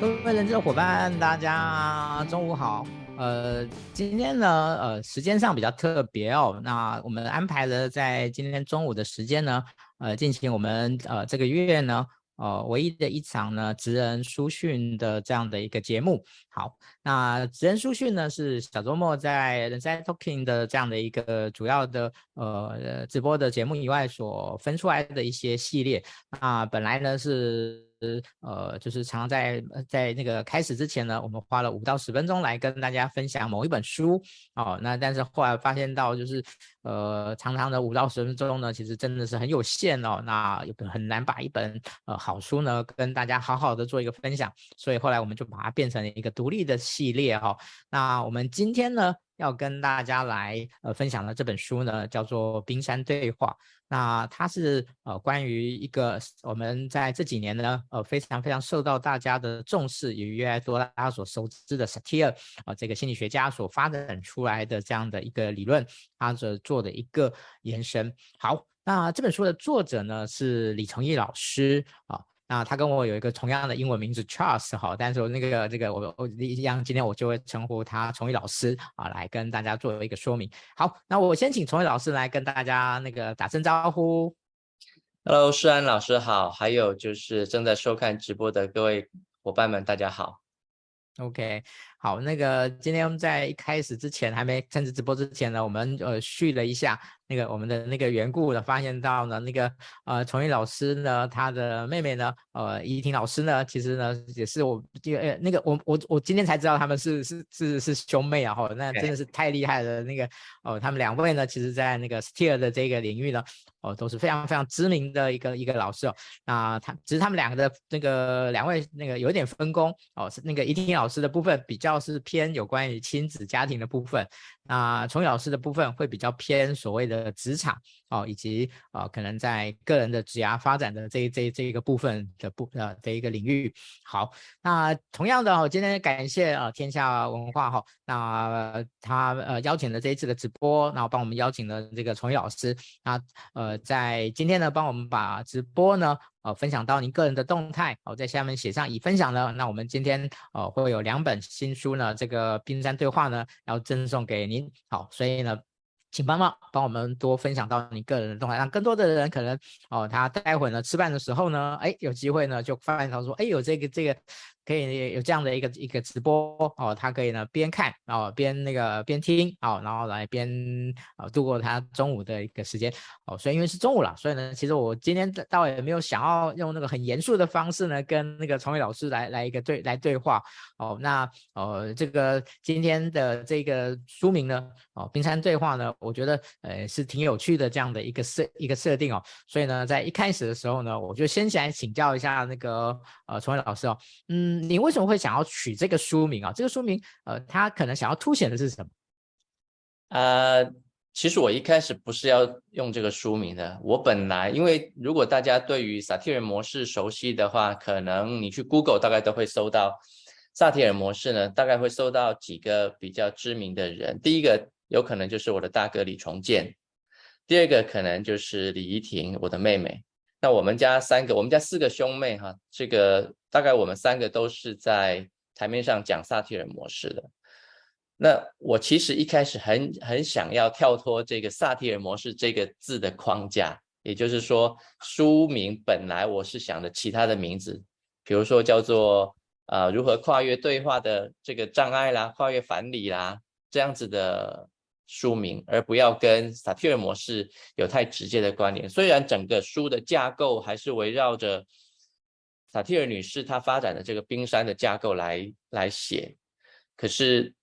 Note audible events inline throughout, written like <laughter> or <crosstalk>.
各位人资的伙伴，大家中午好。呃，今天呢，呃，时间上比较特别哦。那我们安排了在今天中午的时间呢，呃，进行我们呃这个月呢。呃，唯一的一场呢，职人书讯的这样的一个节目。好，那职人书讯呢，是小周末在人资 Talking 的这样的一个主要的呃直播的节目以外所分出来的一些系列。那本来呢是。呃，就是常常在在那个开始之前呢，我们花了五到十分钟来跟大家分享某一本书哦。那但是后来发现到，就是呃，常常的五到十分钟呢，其实真的是很有限哦。那很难把一本呃好书呢跟大家好好的做一个分享，所以后来我们就把它变成了一个独立的系列哈、哦。那我们今天呢要跟大家来呃分享的这本书呢，叫做《冰山对话》。那它是呃关于一个我们在这几年呢呃非常非常受到大家的重视，也越来越多大家所熟知的萨提尔啊这个心理学家所发展出来的这样的一个理论，他所做的一个延伸。好，那这本书的作者呢是李崇义老师啊。那他跟我有一个同样的英文名字 Charles 哈，但是我那个这个我我一样，今天我就会称呼他崇义老师啊，来跟大家做一个说明。好，那我先请崇义老师来跟大家那个打声招呼。Hello，世安老师好，还有就是正在收看直播的各位伙伴们，大家好。OK。好，那个今天在一开始之前，还没开始直播之前呢，我们呃续了一下那个我们的那个缘故呢，发现到呢那个呃崇义老师呢，他的妹妹呢，呃怡婷老师呢，其实呢也是我呃那个我我我今天才知道他们是是是是兄妹啊，哈，那真的是太厉害了。那个哦、呃，他们两位呢，其实在那个 STEER 的这个领域呢，哦、呃、都是非常非常知名的一个一个老师哦。那他只是他们两个的那个两位那个有点分工哦，是那个怡婷老师的部分比较。是偏有关于亲子家庭的部分，那崇义老师的部分会比较偏所谓的职场哦，以及、呃、可能在个人的职涯发展的这这这一个部分的部呃的一个领域。好，那同样的，我今天感谢啊、呃、天下文化哈、哦，那他呃邀请了这一次的直播，然后帮我们邀请了这个崇义老师，那呃在今天呢帮我们把直播呢。呃，分享到您个人的动态，哦，在下面写上已分享呢，那我们今天呃会有两本新书呢，这个冰山对话呢要赠送给您，好，所以呢，请帮忙帮我们多分享到你个人的动态，让更多的人可能哦，他待会呢吃饭的时候呢，哎，有机会呢就发现他说，哎，有这个这个。可以有这样的一个一个直播哦，他可以呢边看哦边那个边听哦，然后来边啊度过他中午的一个时间哦。所以因为是中午了，所以呢，其实我今天倒也没有想要用那个很严肃的方式呢，跟那个崇伟老师来来一个对来对话哦。那呃这个今天的这个书名呢哦，冰山对话呢，我觉得呃是挺有趣的这样的一个设一个设定哦。所以呢，在一开始的时候呢，我就先来请教一下那个呃崇伟老师哦，嗯。你为什么会想要取这个书名啊？这个书名，呃，他可能想要凸显的是什么？呃，其实我一开始不是要用这个书名的。我本来，因为如果大家对于萨提尔模式熟悉的话，可能你去 Google 大概都会搜到萨提尔模式呢，大概会搜到几个比较知名的人。第一个有可能就是我的大哥李重建，第二个可能就是李怡婷，我的妹妹。那我们家三个，我们家四个兄妹哈，这个大概我们三个都是在台面上讲萨提尔模式的。那我其实一开始很很想要跳脱这个萨提尔模式这个字的框架，也就是说，书名本来我是想的其他的名字，比如说叫做呃如何跨越对话的这个障碍啦，跨越反理啦这样子的。书名，而不要跟萨提尔模式有太直接的关联。虽然整个书的架构还是围绕着萨提尔女士她发展的这个冰山的架构来来写，可是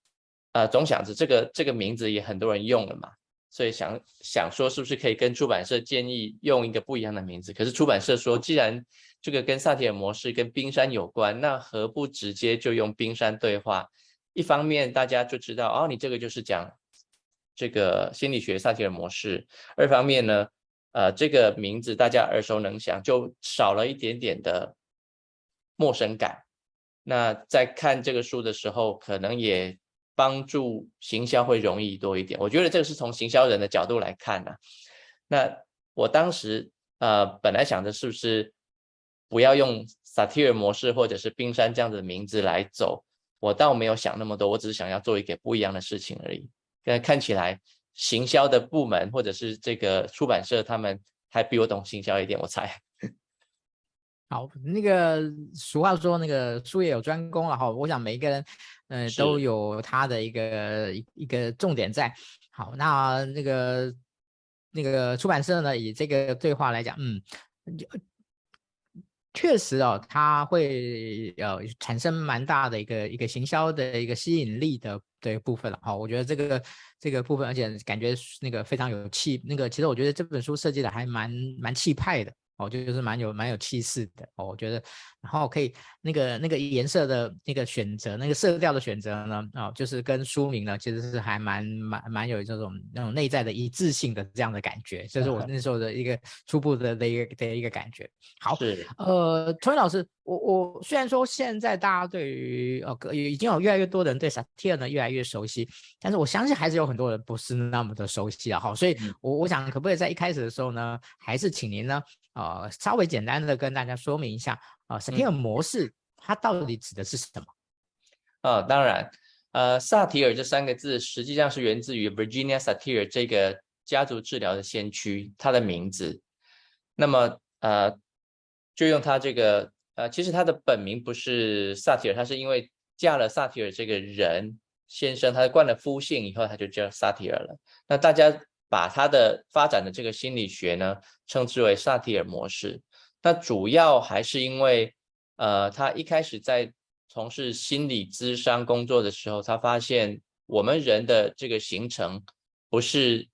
啊、呃，总想着这个这个名字也很多人用了嘛，所以想想说是不是可以跟出版社建议用一个不一样的名字？可是出版社说，既然这个跟萨提尔模式跟冰山有关，那何不直接就用冰山对话？一方面大家就知道哦，你这个就是讲。这个心理学萨提尔模式，二方面呢，呃，这个名字大家耳熟能详，就少了一点点的陌生感。那在看这个书的时候，可能也帮助行销会容易多一点。我觉得这个是从行销人的角度来看呢、啊。那我当时呃本来想着是不是不要用萨提尔模式或者是冰山这样子的名字来走，我倒没有想那么多，我只是想要做一个不一样的事情而已。看起来行销的部门或者是这个出版社，他们还比我懂行销一点，我猜。<laughs> 好，那个俗话说那个术业有专攻了哈，我想每一个人，嗯、呃，都有他的一个一一个重点在。好，那那个那个出版社呢，以这个对话来讲，嗯，确实哦，它会呃产生蛮大的一个一个行销的一个吸引力的这个部分了。好，我觉得这个这个部分，而且感觉那个非常有气，那个其实我觉得这本书设计的还蛮蛮气派的。哦，就是蛮有蛮有气势的哦，我觉得，然后可以那个那个颜色的那个选择，那个色调的选择呢，哦，就是跟书名呢其实是还蛮蛮蛮有这种那种内在的一致性的这样的感觉，这是我 <laughs> 那时候的一个初步的的一个的一个感觉。好，是呃，Tony 老师，我我虽然说现在大家对于呃已经有越来越多的人对萨提尔呢越来越熟悉，但是我相信还是有很多人不是那么的熟悉啊。好，所以我我想可不可以在一开始的时候呢，还是请您呢？呃，稍微简单的跟大家说明一下，呃，萨提尔模式它到底指的是什么？啊、嗯哦，当然，呃，萨提尔这三个字实际上是源自于 Virginia Satir 这个家族治疗的先驱，他的名字。那么，呃，就用他这个，呃，其实他的本名不是萨提尔，他是因为嫁了萨提尔这个人先生，他冠了夫姓以后，他就叫萨提尔了。那大家。把他的发展的这个心理学呢，称之为萨提尔模式。那主要还是因为，呃，他一开始在从事心理咨商工作的时候，他发现我们人的这个形成不是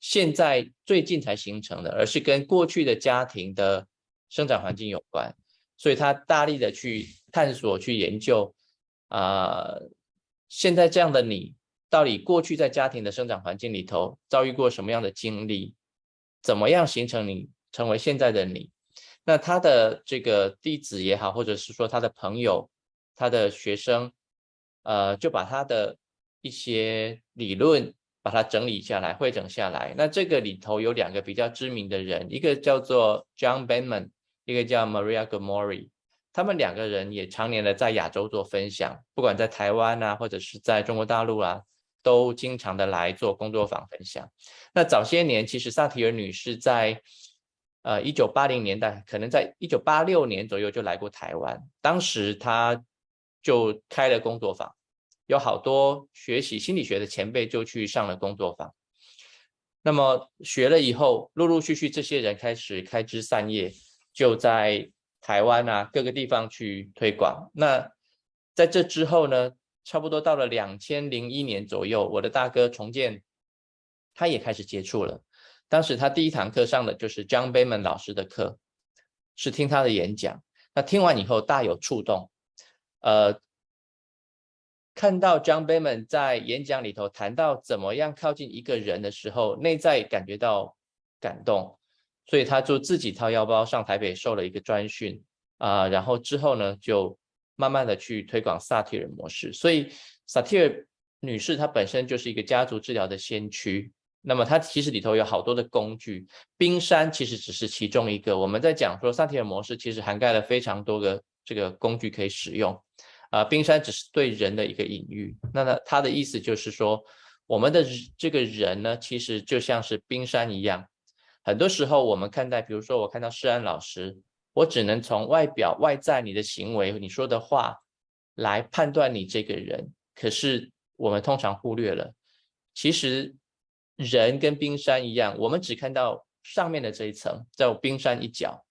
现在最近才形成的，而是跟过去的家庭的生长环境有关。所以他大力的去探索、去研究，啊、呃，现在这样的你。到底过去在家庭的生长环境里头遭遇过什么样的经历？怎么样形成你成为现在的你？那他的这个弟子也好，或者是说他的朋友、他的学生，呃，就把他的一些理论把它整理下来、汇整下来。那这个里头有两个比较知名的人，一个叫做 John Benman，一个叫 Maria Gomori。他们两个人也常年的在亚洲做分享，不管在台湾啊，或者是在中国大陆啊。都经常的来做工作坊分享。那早些年，其实萨提尔女士在呃一九八零年代，可能在一九八六年左右就来过台湾。当时她就开了工作坊，有好多学习心理学的前辈就去上了工作坊。那么学了以后，陆陆续续这些人开始开枝散叶，就在台湾啊各个地方去推广。那在这之后呢？差不多到了两千零一年左右，我的大哥重建，他也开始接触了。当时他第一堂课上的就是 John Bemman 老师的课，是听他的演讲。那听完以后大有触动，呃，看到 John Bemman 在演讲里头谈到怎么样靠近一个人的时候，内在感觉到感动，所以他就自己掏腰包上台北受了一个专训啊，然后之后呢就。慢慢的去推广萨提尔模式，所以萨提尔女士她本身就是一个家族治疗的先驱。那么她其实里头有好多的工具，冰山其实只是其中一个。我们在讲说萨提尔模式其实涵盖了非常多个这个工具可以使用，啊、冰山只是对人的一个隐喻。那么他的意思就是说，我们的这个人呢，其实就像是冰山一样。很多时候我们看待，比如说我看到世安老师。我只能从外表、外在、你的行为、你说的话来判断你这个人。可是我们通常忽略了，其实人跟冰山一样，我们只看到上面的这一层，在冰山一角，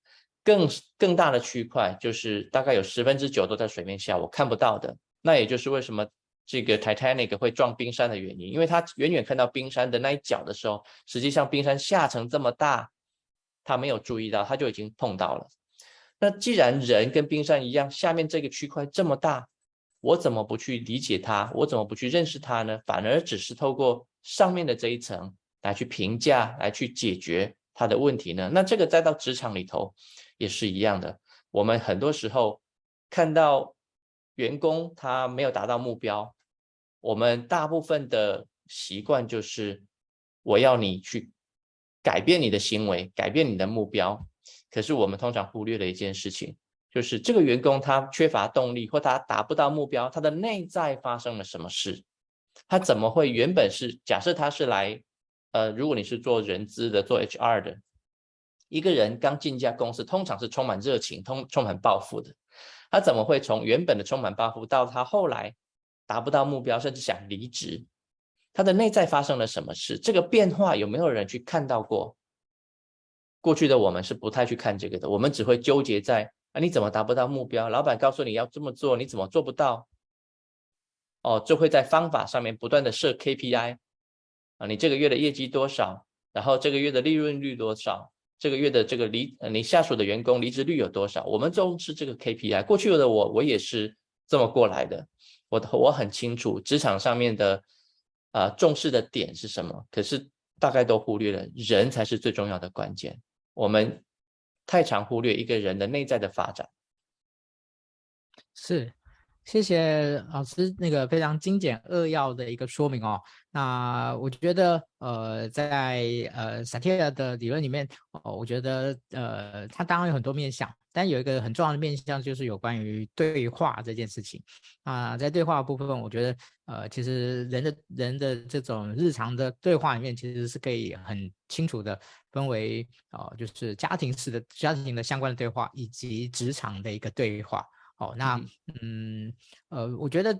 更更大的区块就是大概有十分之九都在水面下，我看不到的。那也就是为什么这个 Titanic 会撞冰山的原因，因为他远远看到冰山的那一角的时候，实际上冰山下层这么大，他没有注意到，他就已经碰到了。那既然人跟冰山一样，下面这个区块这么大，我怎么不去理解它？我怎么不去认识它呢？反而只是透过上面的这一层来去评价，来去解决它的问题呢？那这个再到职场里头也是一样的。我们很多时候看到员工他没有达到目标，我们大部分的习惯就是我要你去改变你的行为，改变你的目标。可是我们通常忽略了一件事情，就是这个员工他缺乏动力，或他达不到目标，他的内在发生了什么事？他怎么会原本是假设他是来，呃，如果你是做人资的，做 HR 的，一个人刚进一家公司，通常是充满热情、通充满抱负的，他怎么会从原本的充满抱负到他后来达不到目标，甚至想离职？他的内在发生了什么事？这个变化有没有人去看到过？过去的我们是不太去看这个的，我们只会纠结在啊，你怎么达不到目标？老板告诉你要这么做，你怎么做不到？哦，就会在方法上面不断的设 KPI 啊，你这个月的业绩多少？然后这个月的利润率多少？这个月的这个离你下属的员工离职率有多少？我们重视这个 KPI。过去的我，我也是这么过来的，我我很清楚职场上面的。啊，重视的点是什么？可是大概都忽略了，人才是最重要的关键。我们太常忽略一个人的内在的发展。是，谢谢老师那个非常精简扼要的一个说明哦。那我觉得，呃，在呃萨提尔的理论里面，哦，我觉得呃，它当然有很多面向。但有一个很重要的面向，就是有关于对话这件事情啊。在对话部分，我觉得，呃，其实人的人的这种日常的对话里面，其实是可以很清楚的分为，哦，就是家庭式的家庭的相关的对话，以及职场的一个对话。哦，那嗯，呃，我觉得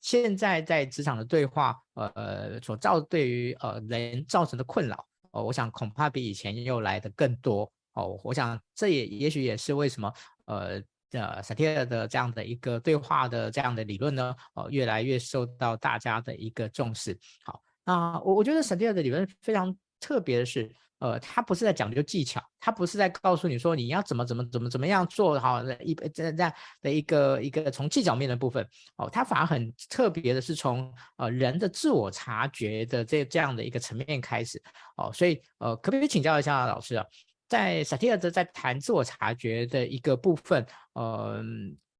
现在在职场的对话，呃，所造对于呃人造成的困扰，哦，我想恐怕比以前又来的更多。哦，我想这也也许也是为什么，呃呃，萨提尔的这样的一个对话的这样的理论呢，呃，越来越受到大家的一个重视。好，那我我觉得萨提尔的理论非常特别的是，呃，他不是在讲究技巧，他不是在告诉你说你要怎么怎么怎么怎么样做好一这这样的一个一个从技巧面的部分，哦，他反而很特别的是从呃人的自我察觉的这这样的一个层面开始。哦，所以呃，可不可以请教一下老师啊？在萨提尔德在谈自我察觉的一个部分，呃，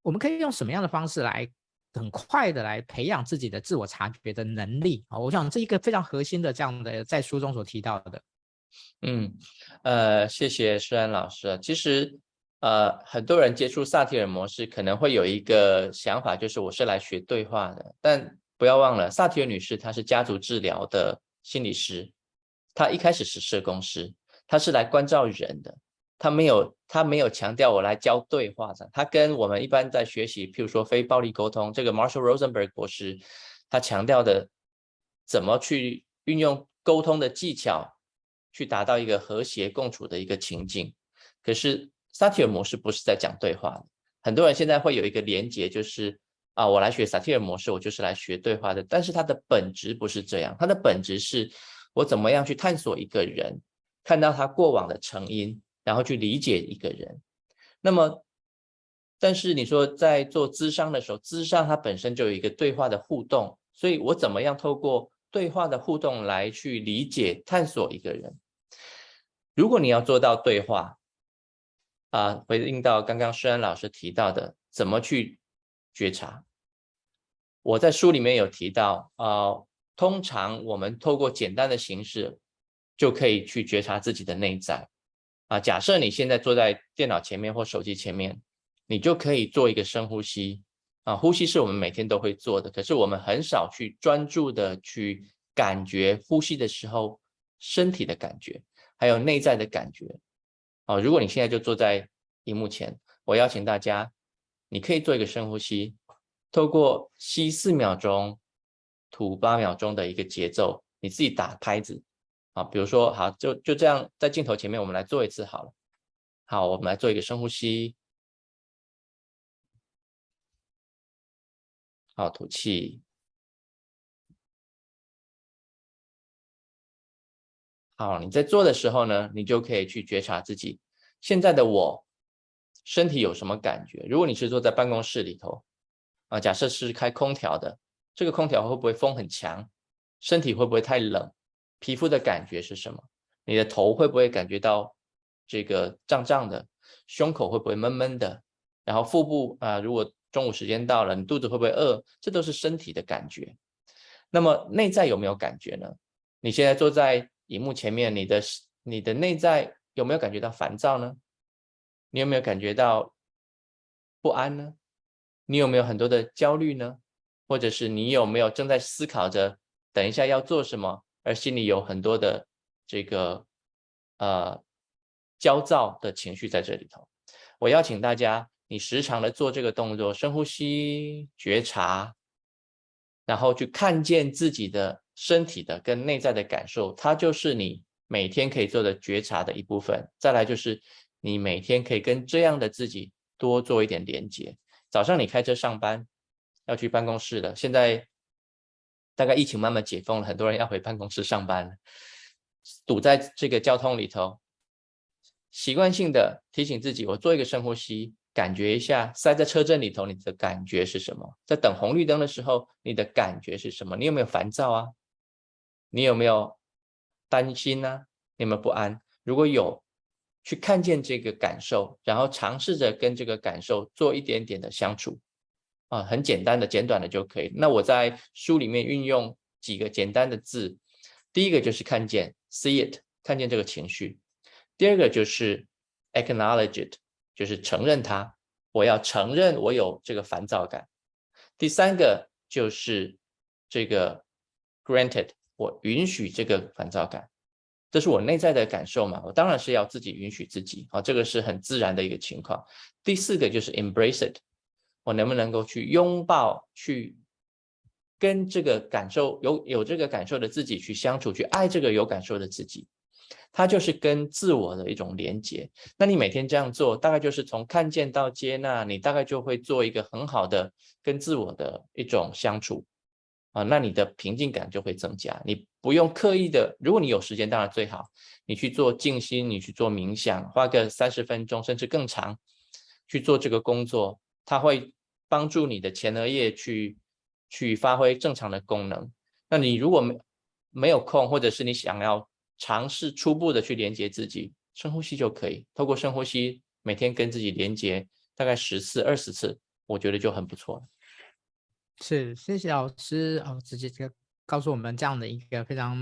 我们可以用什么样的方式来很快的来培养自己的自我察觉的能力啊？我想这一个非常核心的这样的在书中所提到的。嗯，呃，谢谢施安老师。其实，呃，很多人接触萨提尔模式可能会有一个想法，就是我是来学对话的。但不要忘了，萨提尔女士她是家族治疗的心理师，她一开始是社工师。她是来关照人的，她没有她没有强调我来教对话的。她跟我们一般在学习，譬如说非暴力沟通，这个 Marshall Rosenberg 博士，他强调的怎么去运用沟通的技巧，去达到一个和谐共处的一个情境。可是萨提尔模式不是在讲对话的，很多人现在会有一个连结，就是啊，我来学萨提尔模式，我就是来学对话的。但是它的本质不是这样，它的本质是我怎么样去探索一个人。看到他过往的成因，然后去理解一个人。那么，但是你说在做咨商的时候，咨商它本身就有一个对话的互动，所以我怎么样透过对话的互动来去理解、探索一个人？如果你要做到对话，啊，回应到刚刚诗安老师提到的，怎么去觉察？我在书里面有提到，啊，通常我们透过简单的形式。就可以去觉察自己的内在啊。假设你现在坐在电脑前面或手机前面，你就可以做一个深呼吸啊。呼吸是我们每天都会做的，可是我们很少去专注的去感觉呼吸的时候身体的感觉，还有内在的感觉哦。如果你现在就坐在荧幕前，我邀请大家，你可以做一个深呼吸，透过吸四秒钟、吐八秒钟的一个节奏，你自己打拍子。好，比如说，好，就就这样，在镜头前面，我们来做一次好了。好，我们来做一个深呼吸。好，吐气。好，你在做的时候呢，你就可以去觉察自己现在的我身体有什么感觉。如果你是坐在办公室里头，啊，假设是开空调的，这个空调会不会风很强？身体会不会太冷？皮肤的感觉是什么？你的头会不会感觉到这个胀胀的？胸口会不会闷闷的？然后腹部啊、如果中午时间到了，你肚子会不会饿？这都是身体的感觉。那么内在有没有感觉呢？你现在坐在荧幕前面，你的你的内在有没有感觉到烦躁呢？你有没有感觉到不安呢？你有没有很多的焦虑呢？或者是你有没有正在思考着等一下要做什么，而心里有很多的这个呃焦躁的情绪在这里头？我邀请大家，你时常的做这个动作，深呼吸，觉察，然后去看见自己的身体的跟内在的感受，它就是你每天可以做的觉察的一部分。再来就是你每天可以跟这样的自己多做一点连接。早上你开车上班，要去办公室了。现在大概疫情慢慢解封了，很多人要回办公室上班了，堵在这个交通里头，习惯性的提醒自己，我做一个深呼吸，感觉一下塞在车阵里头，你的感觉是什么？在等红绿灯的时候，你的感觉是什么？你有没有烦躁啊？你有没有担心呢、你有没有不安？如果有。去看见这个感受，然后尝试着跟这个感受做一点点的相处，啊，很简单的、简短的就可以。那我在书里面运用几个简单的字，第一个就是看见 （see it），看见这个情绪；第二个就是 acknowledge it，就是承认它，我要承认我有这个烦躁感；第三个就是这个 granted，我允许这个烦躁感。这是我内在的感受嘛，我当然是要自己允许自己啊，这个是很自然的一个情况。第四个就是 embrace it，我能不能够去拥抱，去跟这个感受有有这个感受的自己去相处，去爱这个有感受的自己，它就是跟自我的一种连接。那你每天这样做，大概就是从看见到接纳，你大概就会做一个很好的跟自我的一种相处。啊，那你的平静感就会增加。你不用刻意的，如果你有时间，当然最好，你去做静心，你去做冥想，花个三十分钟甚至更长去做这个工作，它会帮助你的前额叶去去发挥正常的功能。那你如果没没有空，或者是你想要尝试初步的去连接自己，深呼吸就可以。透过深呼吸，每天跟自己连接大概十次、二十次，我觉得就很不错了。是，谢谢老师哦，直接这个告诉我们这样的一个非常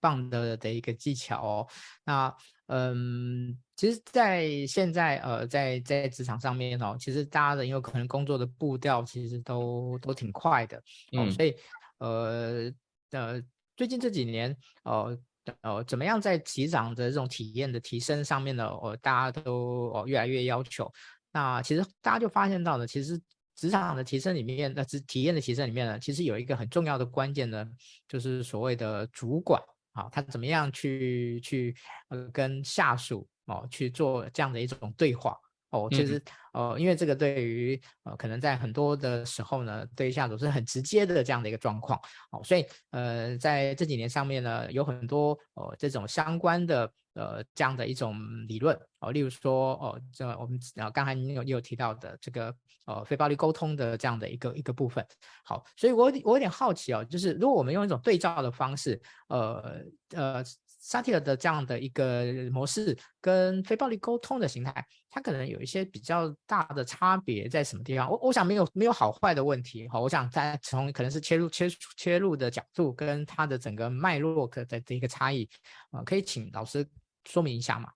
棒的的一个技巧哦。那嗯，其实，在现在呃，在在职场上面哦，其实大家的因为可能工作的步调其实都都挺快的，哦、嗯，所以呃呃，最近这几年呃呃，怎么样在职场的这种体验的提升上面呢？哦，大家都哦越来越要求。那其实大家就发现到了，其实。职场的提升里面，那职体验的提升里面呢，其实有一个很重要的关键呢，就是所谓的主管啊，他怎么样去去呃跟下属哦去做这样的一种对话。哦，其实哦，因为这个对于呃，可能在很多的时候呢，对下属是很直接的这样的一个状况。哦，所以呃，在这几年上面呢，有很多呃这种相关的呃这样的一种理论哦，例如说哦，这我们啊刚才你有你有提到的这个呃非暴力沟通的这样的一个一个部分。好，所以我我有点好奇哦，就是如果我们用一种对照的方式，呃呃。萨提尔的这样的一个模式跟非暴力沟通的形态，它可能有一些比较大的差别在什么地方？我我想没有没有好坏的问题哈，我想在从可能是切入切切入的角度跟它的整个脉络的的一个差异啊，可以请老师说明一下吗？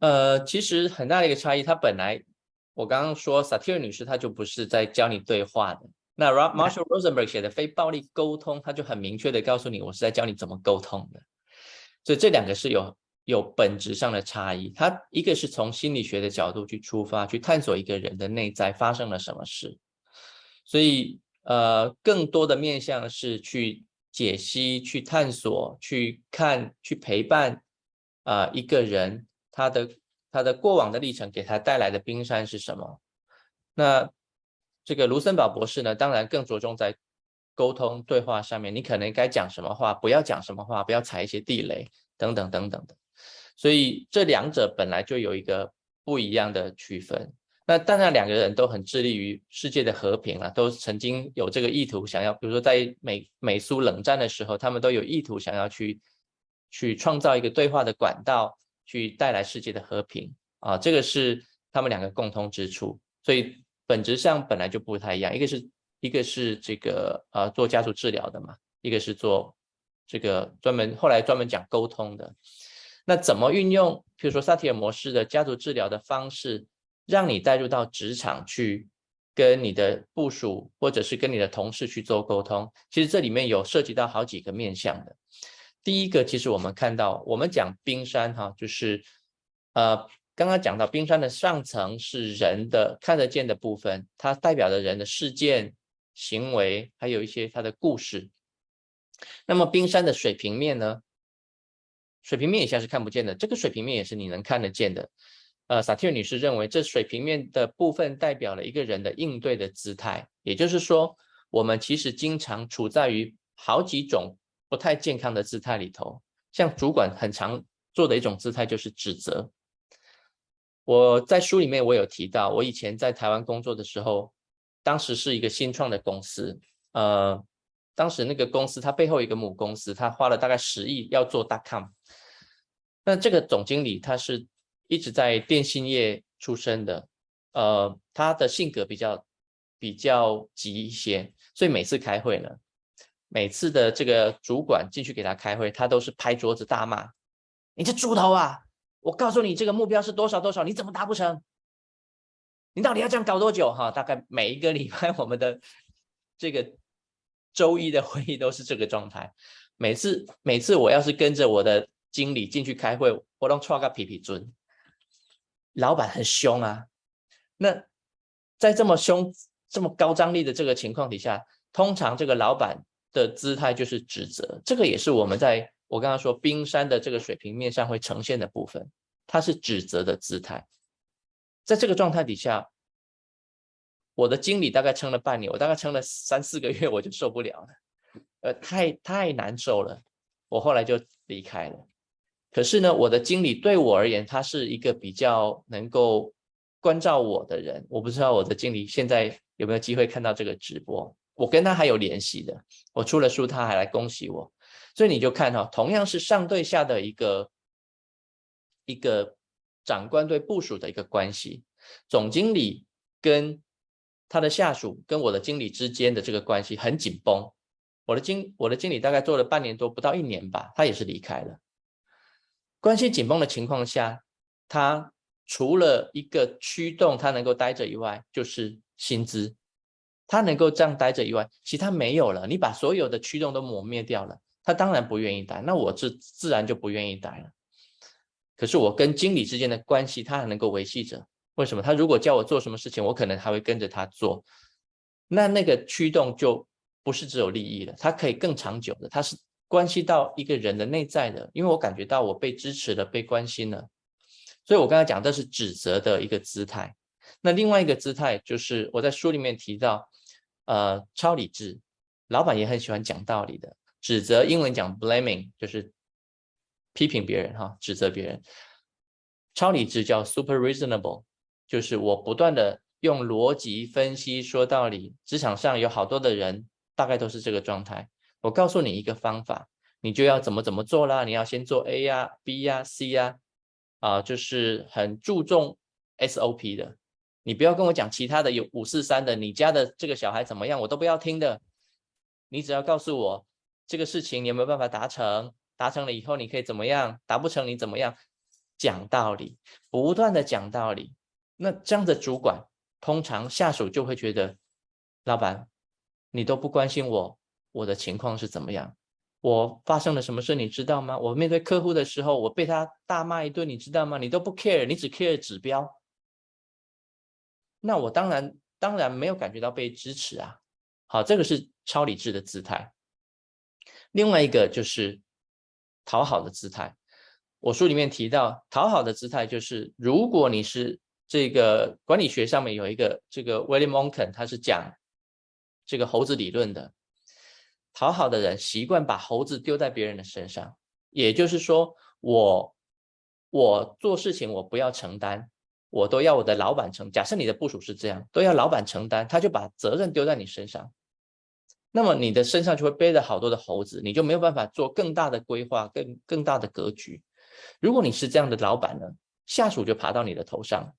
呃，其实很大的一个差异，它本来我刚刚说萨提尔女士她就不是在教你对话的，那 Marshall Rosenberg 写的非暴力沟通，他就很明确的告诉你，我是在教你怎么沟通的。所以这两个是有有本质上的差异，它一个是从心理学的角度去出发，去探索一个人的内在发生了什么事，所以呃，更多的面向是去解析、去探索、去看、去陪伴啊、呃、一个人他的他的过往的历程给他带来的冰山是什么。那这个卢森堡博士呢，当然更着重在。沟通对话上面，你可能该讲什么话，不要讲什么话，不要踩一些地雷，等等等等的。所以这两者本来就有一个不一样的区分。那当然，两个人都很致力于世界的和平啊，都曾经有这个意图，想要，比如说在美美苏冷战的时候，他们都有意图想要去去创造一个对话的管道，去带来世界的和平啊，这个是他们两个共通之处。所以本质上本来就不太一样，一个是。一个是这个呃做家族治疗的嘛，一个是做这个专门后来专门讲沟通的。那怎么运用，比如说萨提尔模式的家族治疗的方式，让你带入到职场去跟你的部署或者是跟你的同事去做沟通，其实这里面有涉及到好几个面向的。第一个，其实我们看到，我们讲冰山哈，就是呃，刚刚讲到冰山的上层是人的看得见的部分，它代表的人的事件、行为，还有一些它的故事。那么冰山的水平面呢？水平面以下是看不见的，这个水平面也是你能看得见的。呃，萨提尔女士认为，这水平面的部分代表了一个人的应对的姿态，也就是说，我们其实经常处在于好几种不太健康的姿态里头。像主管很常做的一种姿态就是指责。我在书里面我有提到，我以前在台湾工作的时候，当时是一个新创的公司，呃。当时那个公司，它背后一个母公司，它花了大概十亿要做大 .com。那这个总经理他是一直在电信业出身的，呃，他的性格比较比较急一些，所以每次开会呢，每次的这个主管进去给他开会，他都是拍桌子大骂：“你这猪头啊！我告诉你，这个目标是多少多少，你怎么达不成？你到底要这样搞多久？”哈，大概每一个 <laughs> 礼拜我们的这个。周一的会议都是这个状态，每次每次我要是跟着我的经理进去开会，我都踹个皮皮尊。老板很凶啊，那在这么凶、这么高张力的这个情况底下，通常这个老板的姿态就是指责，这个也是我们在我刚刚说冰山的这个水平面上会呈现的部分，它是指责的姿态，在这个状态底下。我的经理大概撑了半年，我大概撑了三四个月，我就受不了了，呃，太太难受了，我后来就离开了。可是呢，我的经理对我而言，他是一个比较能够关照我的人。我不知道我的经理现在有没有机会看到这个直播，我跟他还有联系的。我出了书，他还来恭喜我，所以你就看哈，同样是上对下的一个一个长官对部署的一个关系，总经理跟他的下属跟我的经理之间的这个关系很紧绷，我的经我的经理大概做了半年多，不到一年吧，他也是离开了。关系紧绷的情况下，他除了一个驱动他能够待着以外，就是薪资，他能够这样待着以外，其他没有了。你把所有的驱动都磨灭掉了，他当然不愿意待，那我自自然就不愿意待了。可是我跟经理之间的关系，他还能够维系着。为什么他如果叫我做什么事情，我可能还会跟着他做，那那个驱动就不是只有利益了，它可以更长久的，它是关系到一个人的内在的，因为我感觉到我被支持了，被关心了，所以我刚才讲这是指责的一个姿态。那另外一个姿态就是我在书里面提到，呃，超理智，老板也很喜欢讲道理的，指责英文讲 blaming 就是批评别人哈，指责别人，超理智叫 super reasonable。就是我不断的用逻辑分析说道理，职场上有好多的人大概都是这个状态。我告诉你一个方法，你就要怎么怎么做啦。你要先做 A 呀、B 呀、C 呀，啊，就是很注重 SOP 的。你不要跟我讲其他的有五四三的，你家的这个小孩怎么样，我都不要听的。你只要告诉我这个事情你有没有办法达成，达成了以后你可以怎么样，达不成你怎么样，讲道理，不断的讲道理。那这样的主管，通常下属就会觉得，老板，你都不关心我，我的情况是怎么样？我发生了什么事，你知道吗？我面对客户的时候，我被他大骂一顿，你知道吗？你都不 care，你只 care 指标。那我当然当然没有感觉到被支持啊。好，这个是超理智的姿态。另外一个就是讨好的姿态。我书里面提到，讨好的姿态就是，如果你是这个管理学上面有一个这个 William Monken，他是讲这个猴子理论的。讨好的人习惯把猴子丢在别人的身上，也就是说，我我做事情我不要承担，我都要我的老板承。假设你的部署是这样，都要老板承担，他就把责任丢在你身上，那么你的身上就会背着好多的猴子，你就没有办法做更大的规划、更更大的格局。如果你是这样的老板呢，下属就爬到你的头上。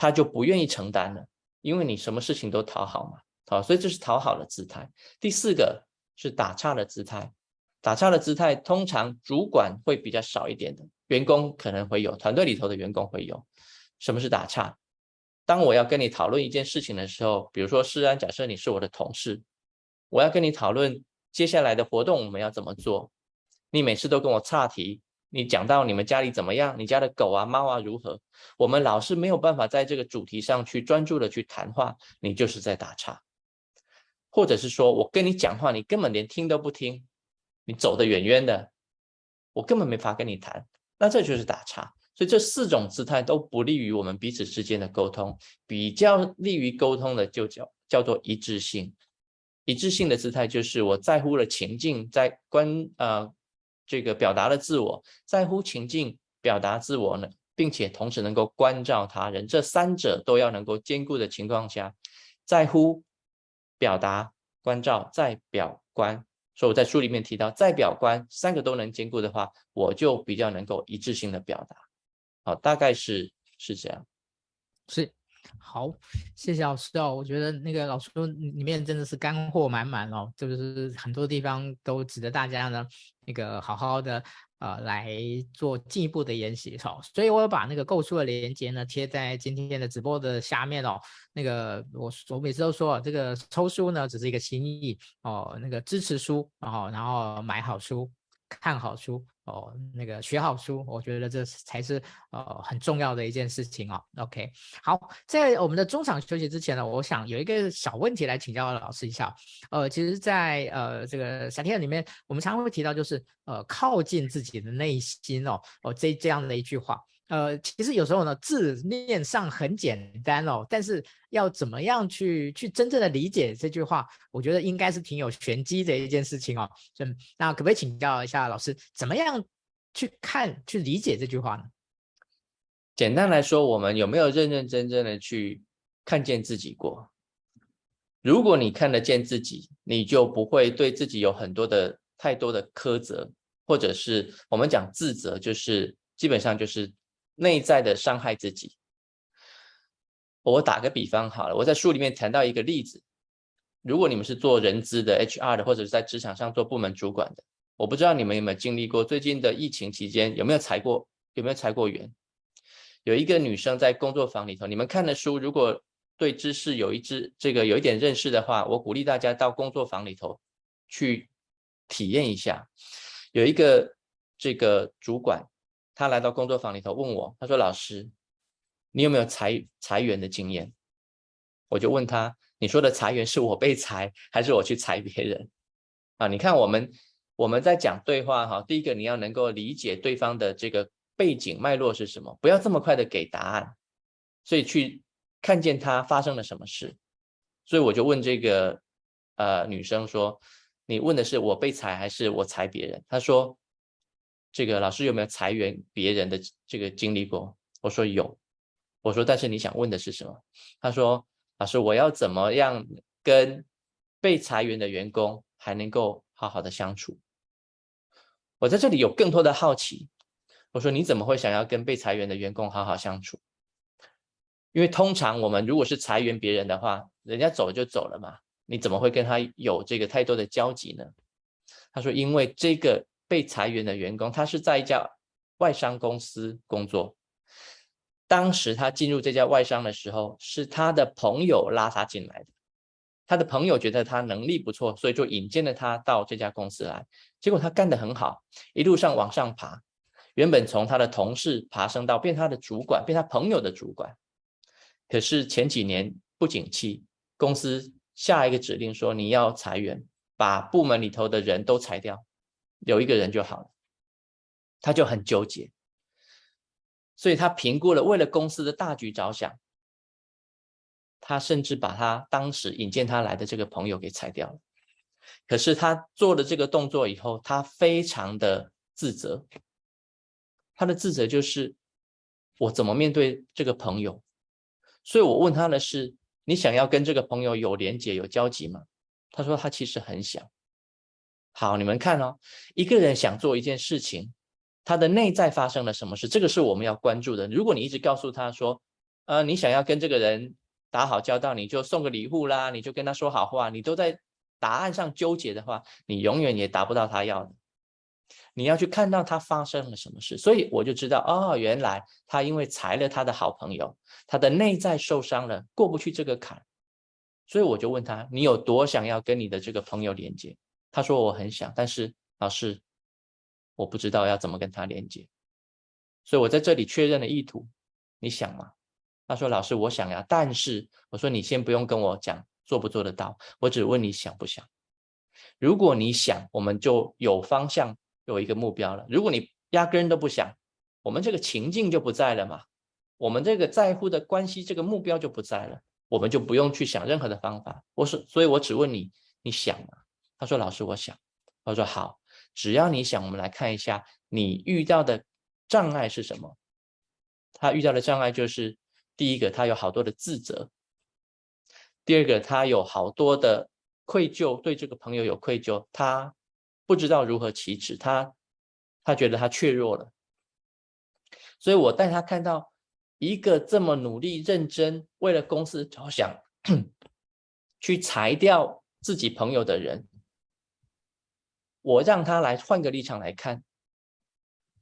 他就不愿意承担了，因为你什么事情都讨好嘛，好，所以这是讨好的姿态。第四个是打岔的姿态，打岔的姿态通常主管会比较少一点的，员工可能会有，团队里头的员工会有。什么是打岔？当我要跟你讨论一件事情的时候，比如说诗安，假设你是我的同事，我要跟你讨论接下来的活动我们要怎么做，你每次都跟我岔题，你讲到你们家里怎么样，你家的狗啊猫啊如何，我们老是没有办法在这个主题上去专注的去谈话，你就是在打岔，或者是说我跟你讲话，你根本连听都不听，你走得远远的，我根本没法跟你谈，那这就是打岔。所以这四种姿态都不利于我们彼此之间的沟通，比较利于沟通的就叫叫做一致性。一致性的姿态就是我在乎了情境，在关呃这个表达了自我，在乎情境表达自我呢，并且同时能够关照他人，这三者都要能够兼顾的情况下，在乎、表达、关照、再表观。所以我在书里面提到，在表观三个都能兼顾的话，我就比较能够一致性的表达。好，大概是是这样，是好，谢谢老师哦。我觉得那个老师里面真的是干货满满哦，就是很多地方都值得大家呢那个好好的呃来做进一步的研习哦。所以我把那个购书的链接呢贴在今天的直播的下面哦。那个我我每次都说这个抽书呢只是一个心意哦，那个支持书然后然后买好书看好书。哦，那个学好书，我觉得这才是呃很重要的一件事情哦。OK，好，在我们的中场休息之前呢，我想有一个小问题来请教老师一下。呃，其实在，呃这个闪电里面，我们常常会提到，就是呃靠近自己的内心哦，哦这这样的一句话。呃，其实有时候呢，字面上很简单哦，但是要怎么样去去真正的理解这句话，我觉得应该是挺有玄机的一件事情哦。嗯，那可不可以请教一下老师，怎么样去看去理解这句话呢？简单来说，我们有没有认认真真的去看见自己过？如果你看得见自己，你就不会对自己有很多的太多的苛责，或者是我们讲自责，就是基本上就是。内在的伤害自己。我打个比方好了，我在书里面谈到一个例子。如果你们是做人资的、HR 的，或者是在职场上做部门主管的，我不知道你们有没有经历过最近的疫情期间有没有裁过，有没有裁过员？有一个女生在工作坊里头，你们看的书，如果对知识有一知这个有一点认识的话，我鼓励大家到工作坊里头去体验一下。有一个这个主管。他来到工作坊里头问我，他说：“老师，你有没有裁裁员的经验？”我就问他：“你说的裁员是我被裁，还是我去裁别人？”啊，你看我们我们在讲对话哈，第一个你要能够理解对方的这个背景脉络是什么，不要这么快的给答案，所以去看见他发生了什么事。所以我就问这个呃女生说：“你问的是我被裁还是我裁别人？”她说。这个老师有没有裁员别人的这个经历过？我说有。我说，但是你想问的是什么？他说，老师，我要怎么样跟被裁员的员工还能够好好的相处？我在这里有更多的好奇。我说，你怎么会想要跟被裁员的员工好好相处？因为通常我们如果是裁员别人的话，人家走就走了嘛，你怎么会跟他有这个太多的交集呢？他说，因为这个。被裁员的员工，他是在一家外商公司工作。当时他进入这家外商的时候，是他的朋友拉他进来的。他的朋友觉得他能力不错，所以就引荐了他到这家公司来。结果他干得很好，一路上往上爬。原本从他的同事爬升到变他的主管，变他朋友的主管。可是前几年不景气，公司下一个指令说你要裁员，把部门里头的人都裁掉。留一个人就好了，他就很纠结，所以他评估了，为了公司的大局着想，他甚至把他当时引荐他来的这个朋友给裁掉了。可是他做了这个动作以后，他非常的自责，他的自责就是我怎么面对这个朋友？所以我问他的是：你想要跟这个朋友有连结、有交集吗？他说他其实很想。好，你们看哦，一个人想做一件事情，他的内在发生了什么事？这个是我们要关注的。如果你一直告诉他说，呃，你想要跟这个人打好交道，你就送个礼物啦，你就跟他说好话，你都在答案上纠结的话，你永远也达不到他要的。你要去看到他发生了什么事。所以我就知道，哦，原来他因为裁了他的好朋友，他的内在受伤了，过不去这个坎。所以我就问他，你有多想要跟你的这个朋友连接？他说我很想，但是老师，我不知道要怎么跟他连接。所以我在这里确认了意图，你想吗？他说老师，我想呀，但是我说你先不用跟我讲做不做得到，我只问你想不想。如果你想，我们就有方向，有一个目标了。如果你压根都不想，我们这个情境就不在了嘛，我们这个在乎的关系，这个目标就不在了，我们就不用去想任何的方法。我说，所以我只问你，你想吗？他说老师，我想。我说好，只要你想，我们来看一下你遇到的障碍是什么。他遇到的障碍就是，第一个，他有好多的自责；第二个，他有好多的。愧疚，对这个朋友有愧疚，他不知道如何启齿，他他觉得他怯弱了，所以我带他看到一个这么努力认真为了公司着想 <clears throat> 去裁掉自己朋友的人，我让他来换个立场来看，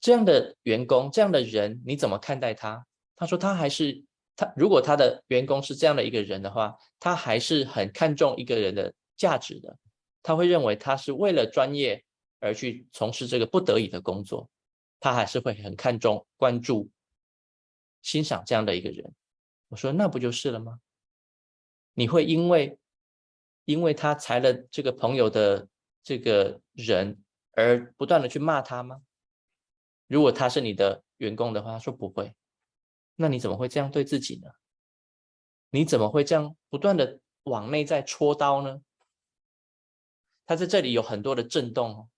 这样的员工这样的人你怎么看待他？他说他还是他，如果他的员工是这样的一个人的话，他还是很看重一个人的。价值的，他会认为他是为了专业而去从事这个不得已的工作，他还是会很看重、关注、欣赏这样的一个人。我说那不就是了吗？你会因为因为他裁了这个朋友的这个人而不断的去骂他吗？如果他是你的员工的话，他说不会。那你怎么会这样对自己呢？你怎么会这样不断的往内在戳刀呢？他在这里有很多的震动，